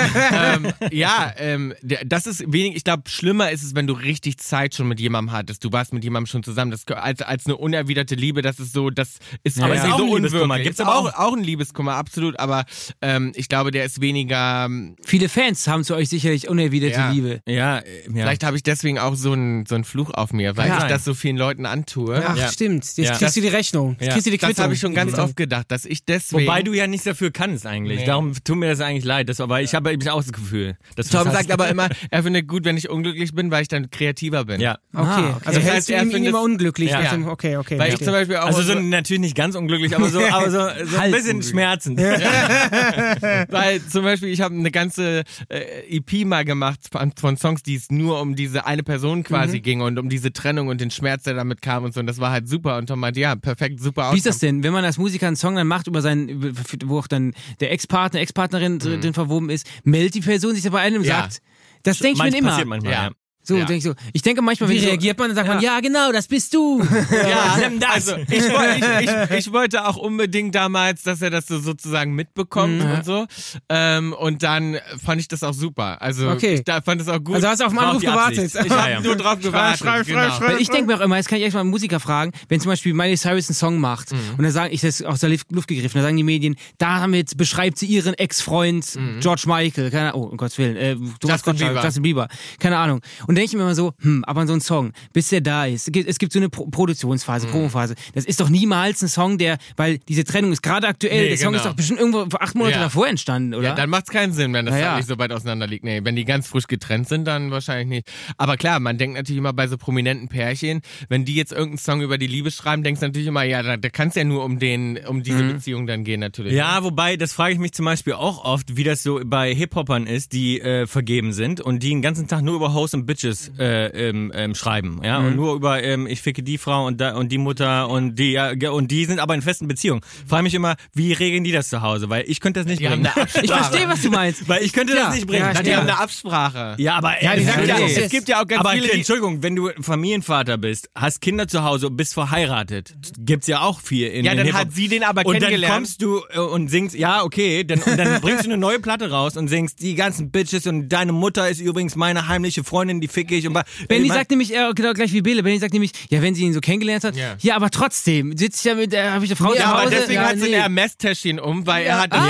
ähm, ja, ähm, das ist wenig, ich glaube, schlimmer ist es, wenn du richtig Zeit schon mit jemandem hattest. Du warst mit jemandem schon zusammen. Das als, als eine unerwiderte Liebe, das ist so, das ist
Aber
ist
ist auch
so
ein Liebeskummer. Gibt's
Ist
aber
auch, auch ein Liebeskummer, absolut. Aber ähm, ich glaube, der ist weniger. ähm,
Viele Fans haben zu euch sicherlich unerwiderte
Ja.
Liebe.
Ja, äh, ja.
Vielleicht habe ich deswegen auch so einen so einen Fluch auf mir, weil
Ja.
ich das so vielen Leuten antue.
Ach,
Ja.
stimmt. Jetzt
Ja.
kriegst du die Rechnung. Jetzt
Ja.
kriegst du die
Das
Quittung.
habe ich schon ganz
Quittung.
oft gedacht, dass ich deswegen.
Wobei du ja nichts dafür kannst eigentlich.
Nee.
Darum tut mir das eigentlich leid. Das, aber ich habe ich auch das Gefühl. Dass
Tom
das
sagt aber immer, er findet gut, wenn ich unglücklich bin, weil ich dann kreativer bin.
Ja.
Okay,
Ah, okay.
also
Das
hältst
heißt,
du
er
ihn, ihn immer unglücklich.
Ja.
dem- Okay, okay.
Weil ich
okay.
zum Beispiel auch
Also so natürlich nicht ganz unglücklich, aber so, aber so, so ein bisschen schmerzend.
Weil zum Beispiel, ich habe eine ganze äh, EP mal gemacht von, von Songs, die es nur um diese eine Person quasi ging und um diese Trennung und den Schmerz, der damit kam und so. Und das war halt super. Und Tom meinte, ja, perfekt, super
Wie ist das denn, wenn man als Musiker einen Song dann macht über seinen, wo auch dann der Ex-Partner, Ex-Partnerin drin verwoben ist, meldet die Person sich da bei einem und
Ja.
sagt, das denke ich mir immer.
Passiert manchmal,
Ja.
ja.
So,
Ja.
denk ich so. Ich denke manchmal,
Wie
wenn so-
reagiert man? Dann sagt man, ja, genau, das bist du.
Ja,
nimm das.
also ich, ich, ich, ich wollte auch unbedingt damals, dass er das so sozusagen mitbekommt und so. Ähm, und dann fand ich das auch super. Also
Okay.
ich da fand es auch gut.
Also hast du auf den Anruf gewartet.
Ich habe
Ja, ja.
nur drauf gewartet.
schrei, schrei,
genau.
schrei.
Ich denke mir auch immer, das kann ich echt mal einen Musiker fragen, wenn zum Beispiel Miley Cyrus einen Song macht und dann sagen, ich das aus der Luft gegriffen, dann sagen die Medien, damit beschreibt sie ihren Ex-Freund George Michael, keine Ahnung, oh, um Gottes Willen, äh, Thomas
Justin
Gottschalk,
Bieber.
Justin Bieber, keine Ahnung. Und denke ich mir immer so, hm, aber so ein Song, bis der da ist, es gibt, es gibt so eine Pro
Mhm.
Produktionsphase, Promophase, das ist doch niemals ein Song, der, weil diese Trennung ist gerade aktuell,
Nee,
der Song
genau.
ist doch bestimmt irgendwo vor acht Monate
Ja.
davor entstanden, oder?
Ja, dann macht's keinen Sinn, wenn das
Na ja.
dann nicht so weit auseinander liegt. Nee, wenn die ganz frisch getrennt sind, dann wahrscheinlich nicht. Aber klar, man denkt natürlich immer bei so prominenten Pärchen, wenn die jetzt irgendeinen Song über die Liebe schreiben, denkst du natürlich immer, ja, da, da kann es ja nur um den, um diese Beziehung dann gehen natürlich.
Ja, wobei, das frage ich mich zum Beispiel auch oft, wie das so bei Hip-Hopern ist, die äh, vergeben sind und die den ganzen Tag nur über Hoes und Bitches äh, ähm, ähm, schreiben, ja, und nur über ähm, ich ficke die Frau und da und die Mutter und die ja, und die sind aber in festen Beziehungen. Frage mich immer, wie regeln die das zu Hause, weil ich könnte das nicht
Die haben
bringen.
eine Absprache.
ich verstehe, was du meinst.
weil ich könnte
Ja,
das nicht bringen.
ja,
die haben eine Absprache.
Ja, aber
Ja, die sagen ja auch,
es gibt ja auch ganz
aber
viele,
Entschuldigung, wenn du Familienvater bist, hast Kinder zu Hause und bist verheiratet, gibt's ja auch viel in
Ja, dann hat sie den aber
und dann
kennengelernt.
kommst du äh, und singst, ja, okay, dann, und dann bringst du eine neue Platte raus und singst, die ganzen Bitches und deine Mutter ist übrigens meine heimliche Freundin, die fick ich und
Benny sagt nämlich, äh, genau gleich wie Bille, Benny sagt nämlich, ja, wenn sie ihn so kennengelernt hat, ja,
Ja.
aber trotzdem, sitze ich ja mit, äh, habe ich eine Frau
Ja,
zu Hause.
aber deswegen
ja,
hat sie
nee.
ein Hermes-Täschchen um, weil er hat
Ah,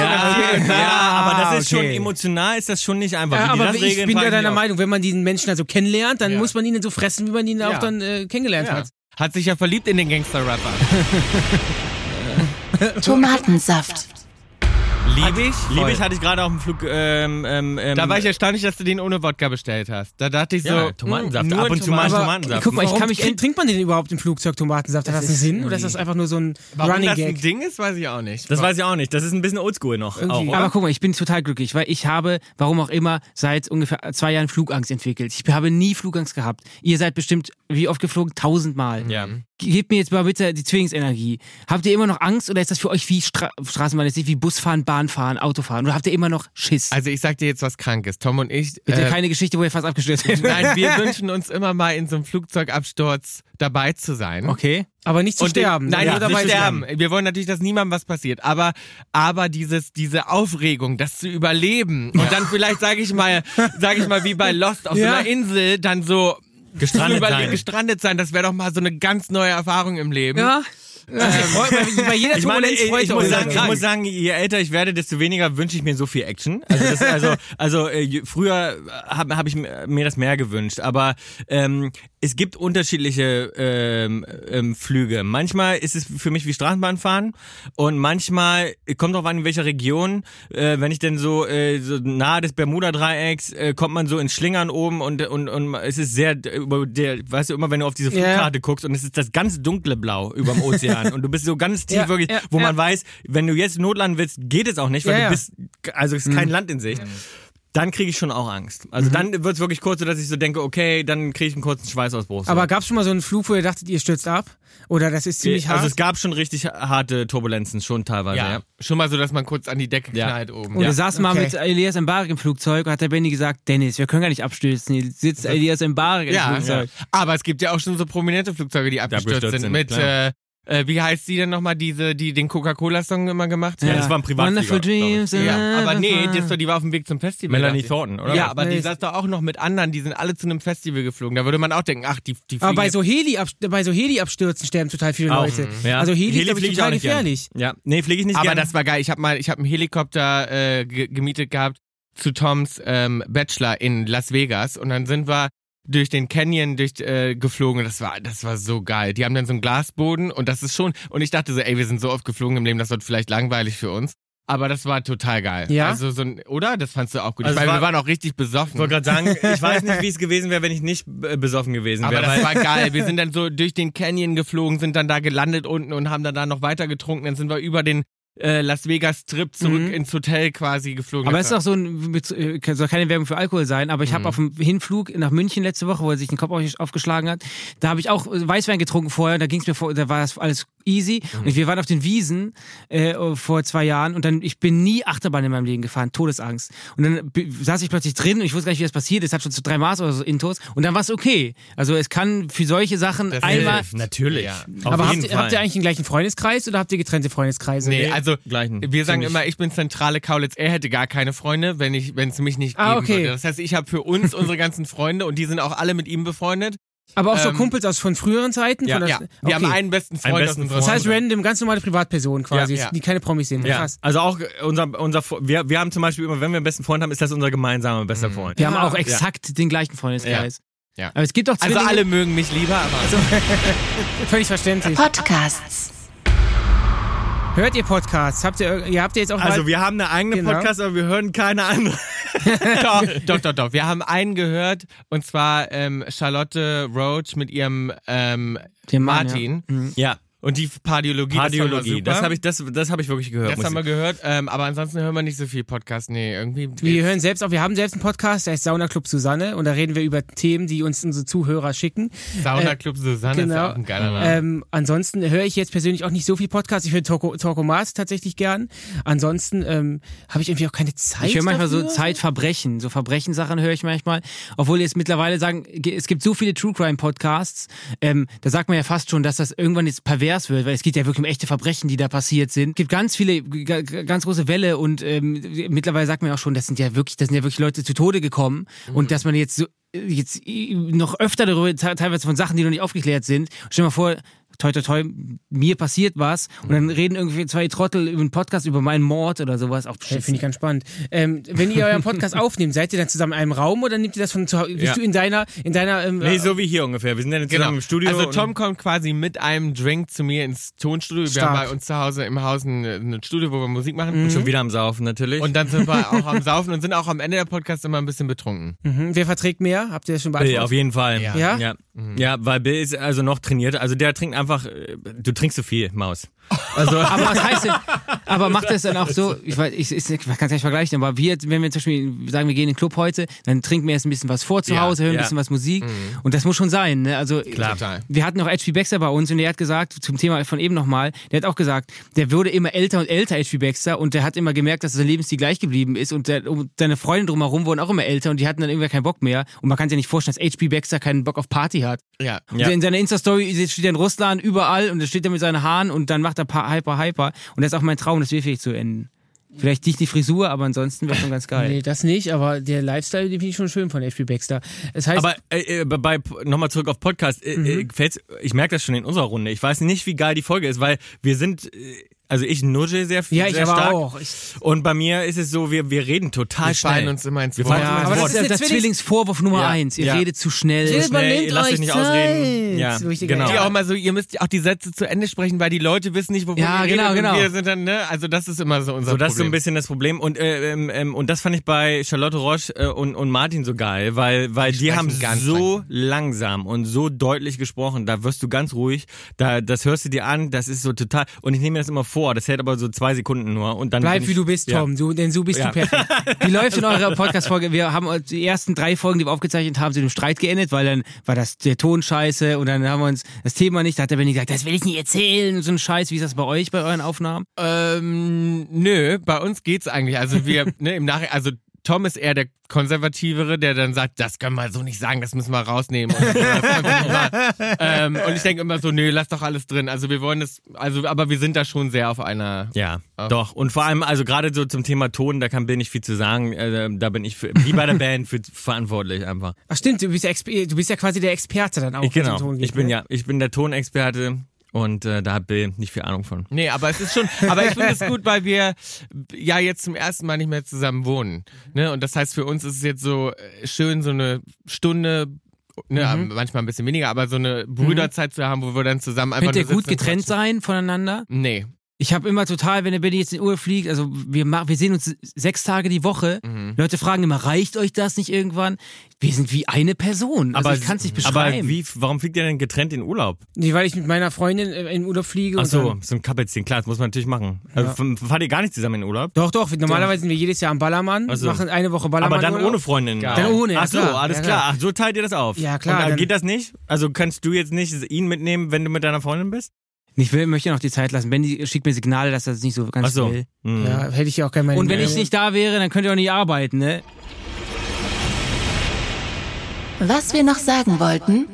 erzählt.
ja, aber das ist
okay.
schon emotional, ist das schon nicht einfach.
Ja, aber ich
regeln,
bin ja deiner. Meinung, wenn man diesen Menschen also kennenlernt, dann
Ja.
muss man ihn so fressen, wie man ihn auch
Ja.
dann äh, kennengelernt
Ja.
hat.
Hat sich ja verliebt in den Gangster-Rapper.
Tomatensaft.
Liebig?
Liebig hatte ich gerade auf dem Flug. Ähm, ähm, ähm,
Da war ich erstaunlich, dass du den ohne Wodka bestellt hast. Da dachte ich so,
ja, Tomatensaft.
hm, nur
Ab und zu mal
Tomaten-
Tomatensaft.
Guck mal, ich kann mich
trinkt, man den überhaupt im Flugzeug Tomatensaft? Hat das, einen Sinn? Oder ist das einfach nur so ein
Warum
Running
das ein
Gag?
Ding ist, weiß ich auch nicht.
das weiß ich auch nicht. Das ist ein bisschen oldschool noch. Auch?
Aber guck mal, ich bin total glücklich, weil ich habe, warum auch immer, seit ungefähr zwei Jahren Flugangst entwickelt. Ich habe nie Flugangst gehabt. Ihr seid bestimmt wie oft geflogen? Tausendmal.
ja.
Gebt mir jetzt mal bitte die Zwillingsenergie. Habt ihr immer noch Angst oder ist das für euch wie Stra Straßenbahn, jetzt nicht wie Busfahren, Bahnfahren, Autofahren? Oder habt ihr immer noch Schiss?
Also ich sag dir jetzt was Krankes. Tom und ich.
bitte
äh,
keine Geschichte, wo ihr fast abgestürzt seid.
Nein, wir wünschen uns immer mal in so einem Flugzeugabsturz dabei zu sein.
Okay.
Aber nicht zu
Und den-
sterben.
Nein,
Nur
nicht
dabei
zu
sein.
sterben. Wir wollen natürlich, dass niemandem was passiert. Aber, aber dieses, diese Aufregung, das zu überleben und dann vielleicht, sage ich mal, sage ich mal, wie bei Lost auf
Ja.
so einer Insel, dann so
Gestrandet sein.
gestrandet sein. Das wäre doch mal so eine ganz neue Erfahrung im Leben.
Ja.
Freut- bei- jeder
Ich meine, ich, ich, muss sagen, ich muss sagen, je älter ich werde, desto weniger wünsche ich mir so viel Action. Also, das, also, also äh, früher habe hab ich mir das mehr gewünscht, aber ähm, es gibt unterschiedliche ähm, ähm, Flüge. Manchmal ist es für mich wie Straßenbahnfahren und manchmal kommt drauf an, in welcher Region. Äh, wenn ich denn so, äh, so nahe des Bermuda-Dreiecks äh, kommt man so ins Schlingern oben und und und es ist sehr über der, weißt du immer, wenn du auf diese. Flugkarte guckst und es ist das ganz dunkle Blau über dem Ozean und du bist so ganz tief
Ja,
wirklich,
ja,
wo
ja.
man weiß, wenn du jetzt notlanden willst, geht es auch nicht, weil
Ja,
du
ja.
bist, also es ist kein Land in Sicht. Dann kriege ich schon auch Angst. Also dann wird es wirklich kurz so, dass ich so denke, okay, dann kriege ich einen kurzen Schweißausbruch. So.
Aber gab es schon mal so einen Flug, wo ihr dachtet, ihr stürzt ab? Oder das ist ziemlich
also
hart?
es gab schon richtig harte Turbulenzen, schon teilweise.
Ja,
Ja.
schon mal so, dass man kurz an die Decke
Ja.
knallt oben.
Und
Ja.
wir saßen mal
Okay.
mit Elias Mbarek im Flugzeug und hat der Benny gesagt, Dennis, wir können gar nicht abstürzen. Hier sitzt Elias im
Ja,
Flugzeug.
aber es gibt ja auch schon so prominente Flugzeuge, die abgestürzt, sind.
sind,
Mit, äh, äh, wie heißt sie denn nochmal, diese, die den Coca-Cola-Song immer gemacht hat?
Ja, das war ein ich.
Dreams.
Ja, aber nee,
never
das, die war auf dem Weg zum Festival.
Melanie
ich.
Thornton, oder?
Ja, aber
Nee.
die saß doch auch noch mit anderen, die sind alle zu einem Festival geflogen. Da würde man auch denken, ach, die, die
Aber bei
fliegen
so Heli bei so Heli-Abstürzen sterben total viele
Auch,
Leute.
Ja.
Also Heli, ist, glaub
fliege
ich,
ich auch
total
nicht gern.
gefährlich.
Ja, nee, fliege ich nicht
Aber
gern.
das war geil. Ich habe mal, ich habe einen Helikopter äh, ge gemietet gehabt zu Toms ähm, Bachelor in Las Vegas und dann sind wir durch den Canyon durch äh, geflogen. Das war, das war so geil. Die haben dann so einen Glasboden und das ist schon. Und ich dachte so, ey, wir sind so oft geflogen im Leben, das wird vielleicht langweilig für uns. Aber das war total geil.
Ja?
Also so ein, oder? Das fandst du auch gut.
Also
ich meine,
war-
wir waren auch richtig besoffen.
ich wollte gerade sagen, ich weiß nicht, wie es gewesen wäre, wenn ich nicht besoffen gewesen
Aber
wäre.
das
weil-
war geil. Wir sind dann so durch den Canyon geflogen, sind dann da gelandet unten und haben dann da noch weiter getrunken. Dann sind wir über den äh, Las Vegas Trip zurück
Mhm.
ins Hotel quasi geflogen.
Aber
Das
es ist doch so ein, äh, soll keine Werbung für Alkohol sein, aber ich habe auf dem Hinflug nach München letzte Woche, wo er sich den Kopf auf- aufgeschlagen hat, da habe ich auch Weißwein getrunken vorher, da ging es mir vor, da war das alles easy. Und wir waren auf den Wiesen äh, vor zwei Jahren und dann, ich bin nie Achterbahn in meinem Leben gefahren, Todesangst. Und dann saß ich plötzlich drin und ich wusste gar nicht, wie das passiert ist, hat schon zu drei Maß oder so Intos und dann war es okay. Also es kann für solche Sachen
Das
einmal...
hilft.
Natürlich.
Ja.
Aber habt, habt ihr eigentlich den gleichen Freundeskreis oder habt ihr getrennte Freundeskreise?
Nee, also
gleichen.
wir sagen
Ziemlich.
immer, ich bin zentrale Kaulitz. Er hätte gar keine Freunde, wenn ich, wenn es mich nicht
Ah,
geben
okay.
würde. Das heißt, ich habe für uns unsere ganzen Freunde und die sind auch alle mit ihm befreundet.
Aber auch so
Ähm,
Kumpels aus von früheren Zeiten?
ja,
von der-
Ja, wir
okay.
haben einen besten Freund
Einen
aus
besten
unserer
Das heißt random, ganz normale Privatpersonen quasi,
Ja, ja.
die keine Promis sind.
Ja,
Krass.
also auch unser, unser, wir, wir haben zum Beispiel immer, wenn wir einen besten Freund haben, ist das unser gemeinsamer bester Freund.
Wir haben auch exakt den gleichen Freundeskreis.
Ja.
Aber es gibt auch
Also
Zwillinge-
alle mögen mich lieber, aber
Völlig verständlich.
Podcasts.
Hört ihr Podcasts? Habt ihr, ihr habt ihr jetzt auch
Also
mal,
wir haben eine eigene
Genau.
Podcast, aber wir hören keine andere.
doch, doch, doch, doch. Wir haben einen gehört und zwar ähm, Charlotte Roach mit ihrem ähm,
Mann,
Martin.
Ja,
Und die Pardiologie,
Pardiologie.
das,
Das habe ich, das, das habe ich wirklich gehört.
Das haben wir gehört, ähm, aber ansonsten hören wir nicht so viel Podcast. Nee, irgendwie.
wir hören selbst auch, wir haben selbst einen Podcast, der heißt Sauna Club Susanne und da reden wir über Themen, die uns unsere Zuhörer schicken.
Sauna Club Susanne ist ja auch ein geiler Name.
Ähm, ansonsten höre ich jetzt persönlich auch nicht so viel Podcast. Ich höre Talko, Talkomat tatsächlich gern. Ansonsten ähm, habe ich irgendwie auch keine Zeit.
Ich höre manchmal so
dafür.
Zeitverbrechen, so Verbrechenssachen höre ich manchmal. Obwohl jetzt mittlerweile sagen, ge- es gibt so viele True Crime Podcasts, ähm, da sagt man ja fast schon, dass das irgendwann jetzt pervers wird, weil es geht ja wirklich um echte Verbrechen, die da passiert sind. Es gibt ganz viele, ganz große Welle und ähm, mittlerweile sagt man ja auch schon, das sind ja wirklich, das sind ja wirklich Leute zu Tode gekommen und dass man jetzt so jetzt noch öfter darüber te- teilweise von Sachen, die noch nicht aufgeklärt sind. Stell dir mal vor, toi toi toi, mir passiert was und dann reden irgendwie zwei Trottel über einen Podcast über meinen Mord oder sowas. Auch
Hey, Finde ich ganz spannend. Ähm, wenn ihr euren Podcast aufnehmt, seid ihr dann zusammen in einem Raum oder nehmt ihr das von zu Hause? Bist
Ja.
du in deiner, in deiner, ähm,
Nee, so wie hier ungefähr. Wir sind dann zusammen
Genau.
im Studio.
Also
und-
Tom kommt quasi mit einem Drink zu mir ins Tonstudio. Wir
Stark.
haben bei uns zu Hause im Haus ein, ein Studio, wo wir Musik machen.
schon wieder am Saufen natürlich.
Und dann sind wir auch am Saufen und sind auch am Ende der Podcast immer ein bisschen betrunken.
mhm. Wer verträgt mehr? Habt ihr das schon
Bill,
beantwortet?
auf jeden Fall.
Ja.
Ja?
Ja, ja weil Bill ist also noch trainiert. Also der trinkt einfach, äh, du trinkst zu viel, Maus. Also,
Aber was heißt denn, aber macht das dann auch so, ich weiß, ich, ich, ich kann es nicht vergleichen, aber wir, wenn wir zum Beispiel sagen, wir gehen in den Club heute, dann trinken wir erst ein bisschen was vor zu Hause, hören ein
ja.
bisschen was Musik und das muss schon sein, ne? Also,
Klar.
Total.
wir hatten noch H.P. Baxter bei uns und der hat gesagt, zum Thema von eben nochmal, der hat auch gesagt, der wurde immer älter und älter, H.P. Baxter, und der hat immer gemerkt, dass sein Lebensstil gleich geblieben ist und, der, und seine Freunde drumherum wurden auch immer älter und die hatten dann irgendwie keinen Bock mehr und man kann sich ja nicht vorstellen, dass H.P. Baxter keinen Bock auf Party hat.
Ja.
Und
Ja.
In seiner Insta-Story steht er in Russland überall und da steht er mit seinen Haaren und dann macht er pa- Hyper, Hyper. Und das ist auch mein Traum, das wirklich zu enden. Vielleicht nicht die Frisur, aber ansonsten wäre schon ganz geil.
Nee, das nicht, aber der Lifestyle, den finde ich schon schön von HP Baxter. Das heißt,
aber äh, äh, bei nochmal zurück auf Podcast, äh, äh, gefällt's, ich merke das schon in unserer Runde. Ich weiß nicht, wie geil die Folge ist, weil wir sind, äh, also ich nudge sehr viel,
ja, ich
sehr
aber
stark.
auch. Ich,
Und bei mir ist es so, wir, wir reden total
Wir
schnell.
fallen uns immer ins
Wir
Wort.
fallen uns
Ja,
immer
aber
ins
das
Wort.
ist der
Das ist
Zwillingsvorwurf Nummer
Ja.
eins. Ihr
Ja.
redet zu schnell.
Man
schnell, ihr lasst
euch
nicht
Zeit.
ausreden. Ja,
So
genau.
Die auch mal so, ihr müsst auch die Sätze zu Ende sprechen, weil die Leute wissen nicht, wovon
Ja,
ihr
genau, genau.
Wir sind dann, ne, also das ist immer so unser
So, das ist so
Problem.
ein bisschen das Problem. Und, äh, ähm, ähm, und das fand ich bei Charlotte Roche äh, und, und Martin so geil, weil, weil die,
sprechen
haben so langsam und so deutlich gesprochen. Da wirst du ganz ruhig. Da, das hörst du dir an. Das ist so total. Und ich nehme mir das immer vor. Das hält aber so zwei Sekunden nur. Und dann
bleib wie du bist,
ja.
Tom, du, denn so bist
Ja.
du perfekt.
Wie läuft in eurer Podcast-Folge? Wir haben die ersten drei Folgen, die wir aufgezeichnet haben, sind im Streit geendet, weil dann war das der Ton scheiße und dann haben wir uns das Thema nicht, da hat der Benny gesagt, das will ich nicht erzählen und so ein Scheiß. Wie ist das bei euch, bei euren Aufnahmen?
Ähm, nö, bei uns geht's eigentlich. Also wir, ne, im Nachhinein, also Tom ist eher der konservativere, der dann sagt, das können wir so nicht sagen, das müssen wir rausnehmen. Und, ähm, und ich denke immer so, nö, lass doch alles drin. Also wir wollen das, also, aber wir sind da schon sehr auf einer.
Ja,
Auch.
doch. Und vor allem, also gerade so zum Thema Ton, da kann Bill nicht viel zu sagen. Äh, da bin ich für, wie bei der Band für, verantwortlich einfach.
Ach stimmt, du bist, du bist ja quasi der Experte dann auch.
Ich,
es
genau.
Ton geht,
Ich bin
ne?
ja, ich bin der Tonexperte und äh, da hat Bill nicht viel Ahnung von.
Nee, aber es ist schon, aber ich finde es gut, weil wir ja jetzt zum ersten Mal nicht mehr zusammen wohnen. Ne? Und das heißt, für uns ist es jetzt so äh, schön, so eine Stunde, ne, manchmal ein bisschen weniger, aber so eine Brüderzeit zu haben, wo wir dann zusammen einfach
Könnt ihr gut getrennt sein voneinander?
Nee.
Ich habe immer total, wenn der Benny jetzt in Uhr fliegt, also wir, wir sehen uns sechs Tage die Woche.
Mhm.
Leute fragen immer, reicht euch das nicht irgendwann? Wir sind wie eine Person. Also ich kann es nicht beschreiben.
Aber wie, warum fliegt ihr denn getrennt in Urlaub?
Nee, weil ich mit meiner Freundin äh, in Urlaub fliege.
Ach
und
so, so ein Kappelchen, klar, das muss man natürlich machen. Also, f- fahrt ihr gar nicht zusammen in Urlaub?
Doch, doch. Normalerweise sind wir jedes Jahr am Ballermann,
Ach so.
machen eine Woche Ballermann.
Aber dann
Urlaub.
ohne Freundin.
Dann ohne, ja,
Ach so,
klar.
alles
Ja,
klar.
klar.
Ach, so teilt ihr das auf.
Ja, klar,
Und dann
dann-
geht das nicht? Also kannst du jetzt nicht ihn mitnehmen, wenn du mit deiner Freundin bist?
Ich will, möchte noch die Zeit lassen. Benny schickt mir Signale, dass er das nicht so ganz
Ach so.
will.
Hm.
Ja, hätte ich ja auch kein Meine
Und wenn ich nicht da wäre, dann könnt ihr auch nicht arbeiten, ne?
Was wir noch sagen wollten,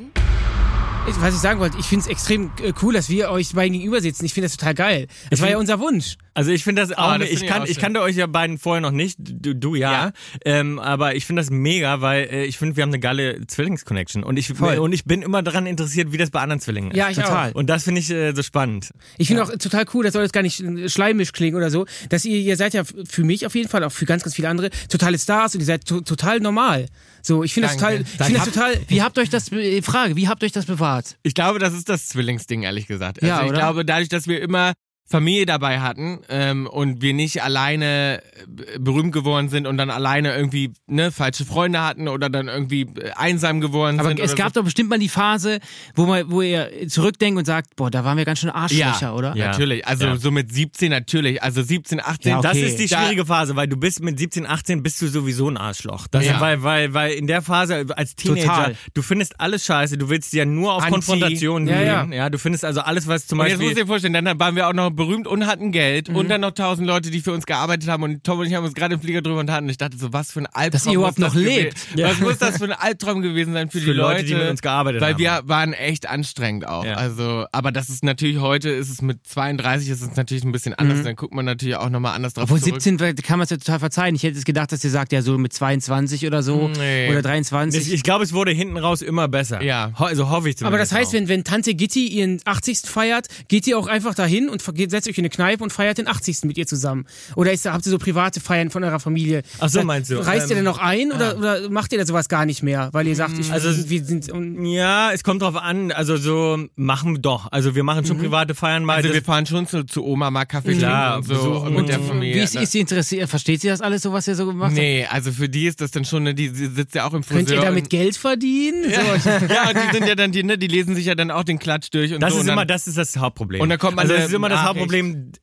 Was ich sagen wollte, ich finde es extrem äh, cool, dass wir euch beiden gegenüber sitzen. Ich finde das total geil. Das war ja unser Wunsch.
Also ich finde das auch,
Ah, das
nicht- ich,
ich
kann,
auch
ich kannte euch ja beiden vorher noch nicht, du, du ja,
Ja.
Ähm, aber ich finde das mega, weil äh, ich finde, wir haben eine geile Zwillings-Connection und ich,
Voll.
und ich bin immer daran interessiert, wie das bei anderen Zwillingen ist.
Ja, ich
Total.
auch.
Und das finde ich äh, so spannend.
Ich finde auch total cool, das soll jetzt gar nicht äh, schleimisch klingen oder so, dass ihr, ihr seid ja für mich auf jeden Fall, auch für ganz, ganz viele andere, totale Stars und ihr seid to total normal. So, ich finde das total, ich finde das total,
Wie habt euch das, Frage, wie habt euch das bewahrt?
Ich glaube, das ist das Zwillingsding, ehrlich gesagt. Also
Ja,
ich
oder?
glaube, dadurch, dass wir immer Familie dabei hatten ähm, und wir nicht alleine äh, berühmt geworden sind und dann alleine irgendwie ne, falsche Freunde hatten oder dann irgendwie äh, einsam geworden
Aber
sind.
es
oder
gab doch bestimmt mal die Phase, wo, man, wo ihr zurückdenkt und sagt, boah, da waren wir ganz schön
so.
Arschlöcher,
ja,
oder?
Ja.
Natürlich, also
Ja.
so mit 17 natürlich, also 17, 18.
Ja, okay.
Das ist die
Da-
schwierige Phase, weil du bist mit 17, 18 bist du sowieso ein Arschloch. Das
Ja.
weil, weil, weil in der Phase als Teenager,
Total.
du findest alles scheiße, du willst ja nur auf
Anti.
Konfrontation
Ja,
gehen.
ja.
Ja. du findest also alles, was zum
Und jetzt
Beispiel...
musst du dir vorstellen, dann waren wir auch noch berühmt und hatten Geld und dann noch tausend Leute, die für uns gearbeitet haben und Tom und ich haben uns gerade im Flieger drüber unterhalten und ich dachte so, was für ein Albtraum.
Dass ihr überhaupt noch lebt.
Was muss das für ein Albtraum gewesen sein für, die
Für Leute,
Leute,
die mit uns gearbeitet
weil
haben.
wir waren echt anstrengend auch.
Ja.
Also, aber das ist natürlich heute, ist es mit 32, ist es natürlich ein bisschen anders. Dann guckt man natürlich auch nochmal anders drauf
Obwohl
zurück.
17 kann man es ja total verzeihen. Ich hätte es gedacht, dass ihr sagt, ja, so mit 22 oder so
Nee.
oder 23.
Ich, ich glaube, es wurde hinten raus immer besser.
Ja.
Ho also hoffe ich zumindest.
Aber das heißt,
auch.
wenn, wenn Tante Gitti ihren 80. feiert, geht ihr auch einfach dahin und ver- geht- setzt euch in eine Kneipe und feiert den 80. mit ihr zusammen? Oder ist, habt ihr so private Feiern von eurer Familie?
Ach so,
Da-
meinst du?
Reist ihr
Ähm,
denn noch ein oder, oder macht ihr da sowas gar nicht mehr? Weil ihr sagt, ich,
Also-
wir sind. Und,
Ja, es kommt drauf an. Also so machen wir doch. Also wir machen schon private Feiern mal.
Also wir fahren schon zu, zu Oma mal Kaffee
Klar,
trinken und so
besuchen.
mit der
Und
Familie.
Wie ist, ist sie interessiert? Versteht sie das alles so, was ihr so gemacht habt?
Nee, also für die ist das dann schon, ne, die sie sitzt ja auch im Friseur.
könnt ihr
und-
damit Geld verdienen? So,
ja, und die sind ja dann, die, ne, die lesen sich ja dann auch den Klatsch durch und
Das
so.
ist
und dann,
immer, das ist das Hauptproblem.
Und dann kommt man
also das ist immer das. Hauptproblem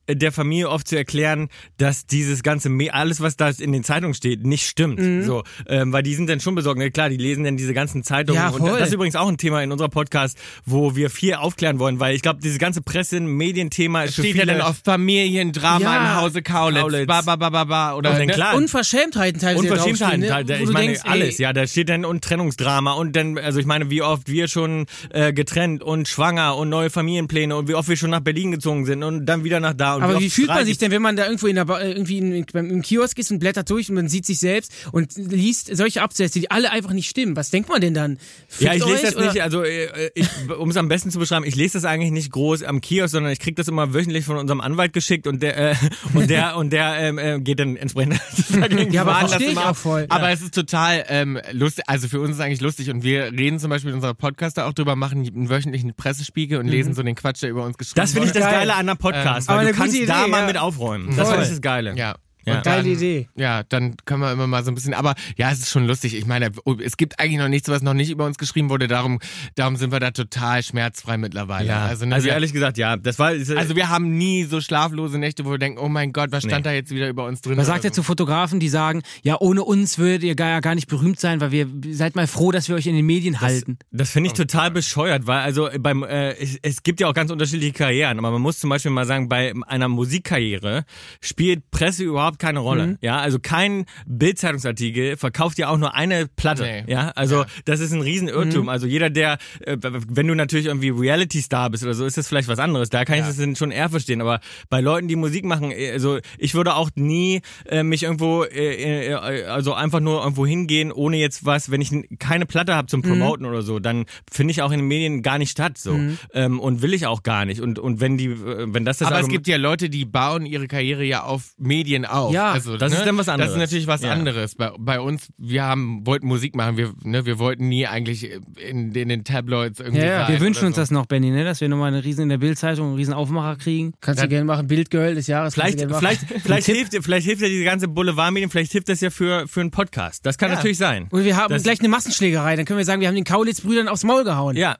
der Familie oft zu erklären, dass dieses ganze, Me- alles was da in den Zeitungen steht, nicht stimmt.
Mhm.
So, ähm, weil die sind dann schon besorgt. Klar, die lesen dann diese ganzen Zeitungen.
Ja,
und das ist übrigens auch ein Thema in unserer Podcast, wo wir viel aufklären wollen, weil ich glaube, dieses ganze Presse, Medienthema ist
steht ja dann auf Familiendrama
Ja.
im Hause Kaulitz.
Kaulitz.
Ba, ba, ba, ba, ba. Oder,
Und dann
ne?
klar,
Unverschämtheiten teilweise.
Unverschämtheiten,
ne? Wo
ich meine
denkst, ey,
alles, ja, da steht dann und Trennungsdrama und dann, also ich meine, wie oft wir schon äh, getrennt und schwanger und neue Familienpläne und wie oft wir schon nach Berlin gezogen sind und dann wieder nach da und
Aber wie fühlt man sich denn, wenn man da irgendwo in der, Ba- äh, irgendwie in, beim, im Kiosk ist und blättert durch und man sieht sich selbst und liest solche Absätze, die alle einfach nicht stimmen? Was denkt man denn dann?
Ja,
Fickt
ich lese das
oder?
nicht, also äh, ich, um es am besten zu beschreiben, ich lese das eigentlich nicht groß am Kiosk, sondern ich krieg das immer wöchentlich von unserem Anwalt geschickt und der äh, und der und der ähm, äh, geht dann entsprechend dagegen
Ja, aber
Das
ich auch voll.
Aber es ist total ähm, lustig, also für uns ist es eigentlich lustig und wir reden zum Beispiel in unserer Podcaster auch drüber, machen einen wöchentlichen Pressespiegel und lesen so den Quatsch, der über uns geschrieben
Das finde ich das
Geil.
Geile an einem Podcast,
aber
weil
eine
du kannst
gute
da
Idee,
mal
ja.
mit aufräumen. Das ich das Geile.
Ja.
Ja.
Und
Geile
dann,
Idee.
Ja, dann können wir immer mal so ein bisschen, aber ja, es ist schon lustig. Ich meine, es gibt eigentlich noch nichts, was noch nicht über uns geschrieben wurde. Darum, darum sind wir da total schmerzfrei mittlerweile.
Ja,
also,
also,
ne, wir,
ehrlich gesagt, ja, das war
also wir haben nie so schlaflose Nächte, wo wir denken, oh mein Gott, was stand
Nee.
da jetzt wieder über uns drin?
Was sagt
oder
ihr zu Fotografen, die sagen, ja, ohne uns würdet ihr gar, ja gar nicht berühmt sein, weil wir seid mal froh, dass wir euch in den Medien halten.
Das finde ich total bescheuert, weil also beim äh, es, es gibt ja auch ganz unterschiedliche Karrieren, aber man muss zum Beispiel mal sagen, bei einer Musikkarriere spielt Presse überhaupt keine Rolle. Ja, also kein Bildzeitungsartikel verkauft ja auch nur eine Platte.
Nee.
Ja, also das ist ein Riesenirrtum. Also jeder, der, äh, wenn du natürlich irgendwie Reality-Star bist oder so, ist das vielleicht was anderes. Da kann ich das schon eher verstehen. Aber bei Leuten, die Musik machen, äh, also ich würde auch nie äh, mich irgendwo, äh, äh, also einfach nur irgendwo hingehen, ohne jetzt was, wenn ich keine Platte habe zum Promoten oder so, dann finde ich auch in den Medien gar nicht statt so ähm, und will ich auch gar nicht. Und und wenn die, wenn das das
Aber es
Argument-
gibt ja Leute, die bauen ihre Karriere ja auf Medien auf.
Ja,
also,
das
ne?
ist dann was anderes.
Das ist natürlich was
Ja.
anderes. Bei, bei uns, wir haben, wollten Musik machen, wir, ne, wir wollten nie eigentlich in, in den Tabloids irgendwie
Ja, ja.
Wir wünschen uns
so.
das noch, Benny, ne? dass wir nochmal eine riesen in der Bildzeitung, einen riesen Aufmacher kriegen.
Kannst du gerne machen. Bildgirl des Jahres.
Vielleicht, vielleicht, vielleicht hilft, vielleicht hilft ja diese ganze Boulevardmedien, vielleicht hilft das ja für, für einen Podcast. Das kann natürlich sein.
Und wir haben
Das-
gleich eine Massenschlägerei. Dann können wir sagen, wir haben den Kaulitz-Brüdern aufs Maul gehauen.
Ja.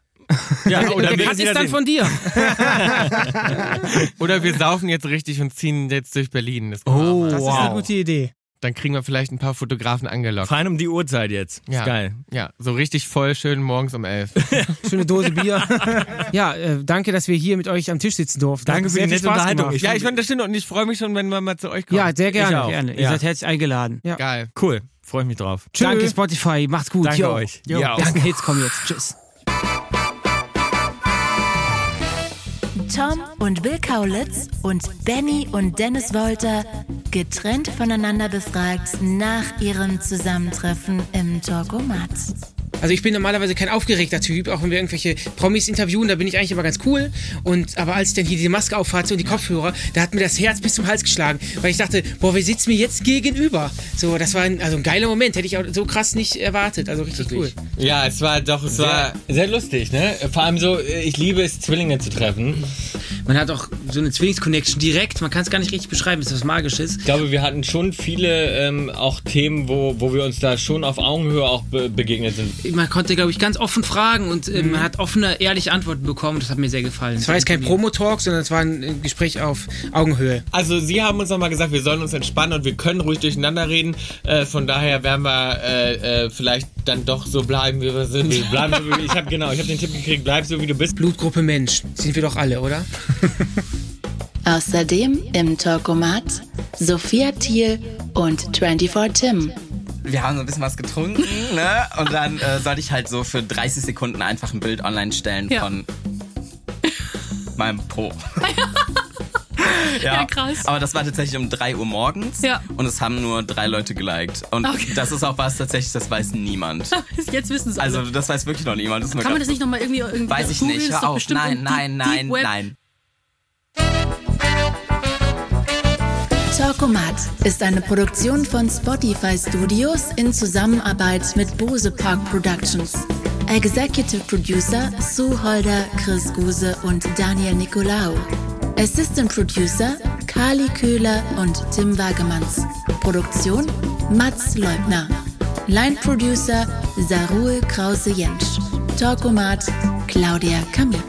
Ja,
Und der Cut ist dann von dir.
Oder wir saufen jetzt richtig und ziehen jetzt durch Berlin. Das,
Oh, das ist eine gute Idee.
Dann kriegen wir vielleicht ein paar Fotografen angelockt.
Fein um die Uhrzeit jetzt.
Ja.
Ist geil.
Ja, so richtig voll schön morgens um elf.
Schöne Dose Bier. ja, äh, danke, dass wir hier mit euch am Tisch sitzen durften.
Danke für die nette Unterhaltung. Ich
ja, ich fand das stimmt und ich freue mich schon, wenn wir mal zu euch kommen.
Ja, sehr gerne.
Ich auch.
Gerne. Ihr
Ja.
seid herzlich eingeladen.
Ja.
Geil.
Cool. Freue ich mich drauf.
Tschö.
Danke Spotify, macht's gut.
Danke
Jo.
euch. Ja.
Besten Hits kommen jetzt. Tschüss.
Tom und Bill Kaulitz und Benny und Dennis Wolter getrennt voneinander befragt nach ihrem Zusammentreffen im Talkomat.
Also ich bin normalerweise kein aufgeregter Typ, auch wenn wir irgendwelche Promis interviewen, da bin ich eigentlich immer ganz cool. Und aber als ich dann hier diese Maske aufhatte und die Kopfhörer, da hat mir das Herz bis zum Hals geschlagen, weil ich dachte, boah, wir sitzen mir jetzt gegenüber. So, das war ein, also ein geiler Moment, hätte ich auch so krass nicht erwartet. Also richtig cool.
Ja, es war doch, es war.
Sehr, sehr lustig, ne? Vor allem so, ich liebe es, Zwillinge zu treffen.
Man hat auch so eine Zwillings-Connection direkt, man kann es gar nicht richtig beschreiben, es ist was Magisches.
Ich glaube, wir hatten schon viele ähm, auch Themen, wo, wo wir uns da schon auf Augenhöhe auch be begegnet sind.
Man konnte, glaube ich, ganz offen fragen und äh, man hat offene, ehrliche Antworten bekommen. Das hat mir sehr gefallen.
Es war jetzt kein Promo-Talk, sondern es war ein Gespräch auf Augenhöhe.
Also sie haben uns nochmal gesagt, wir sollen uns entspannen und wir können ruhig durcheinander reden. Äh, von daher werden wir äh, äh, vielleicht dann doch so bleiben, wie wir sind.
Bleib so, wie, ich habe genau, ich habe den Tipp gekriegt, bleib so wie du bist.
Blutgruppe Mensch. Sind wir doch alle, oder?
Außerdem im Talkomat Sophia Thiel und 24 Tim.
wir haben so ein bisschen was getrunken, ne? Und dann äh, sollte ich halt so für 30 Sekunden einfach ein Bild online stellen
Ja.
von meinem Po.
Ja, krass.
Aber das war tatsächlich um 3 Uhr morgens
Ja.
und es haben nur drei Leute geliked. Und
Okay.
das ist auch was tatsächlich, das weiß niemand.
Jetzt wissen es alle.
Also das weiß wirklich noch niemand. Das
Kann man das nicht nochmal irgendwie, irgendwie
Weiß ich nicht. Hör auf. Nein, nein, nein, nein.
Talkomat ist eine Produktion von Spotify Studios in Zusammenarbeit mit Bose Park Productions. Executive Producer Sue Holder, Chris Guse und Daniel Nicolaou. Assistant Producer Carly Köhler und Tim Wagemanns. Produktion Mats Leubner. Line Producer Sarul Krause-Jentsch. Talkomat Claudia Kamit.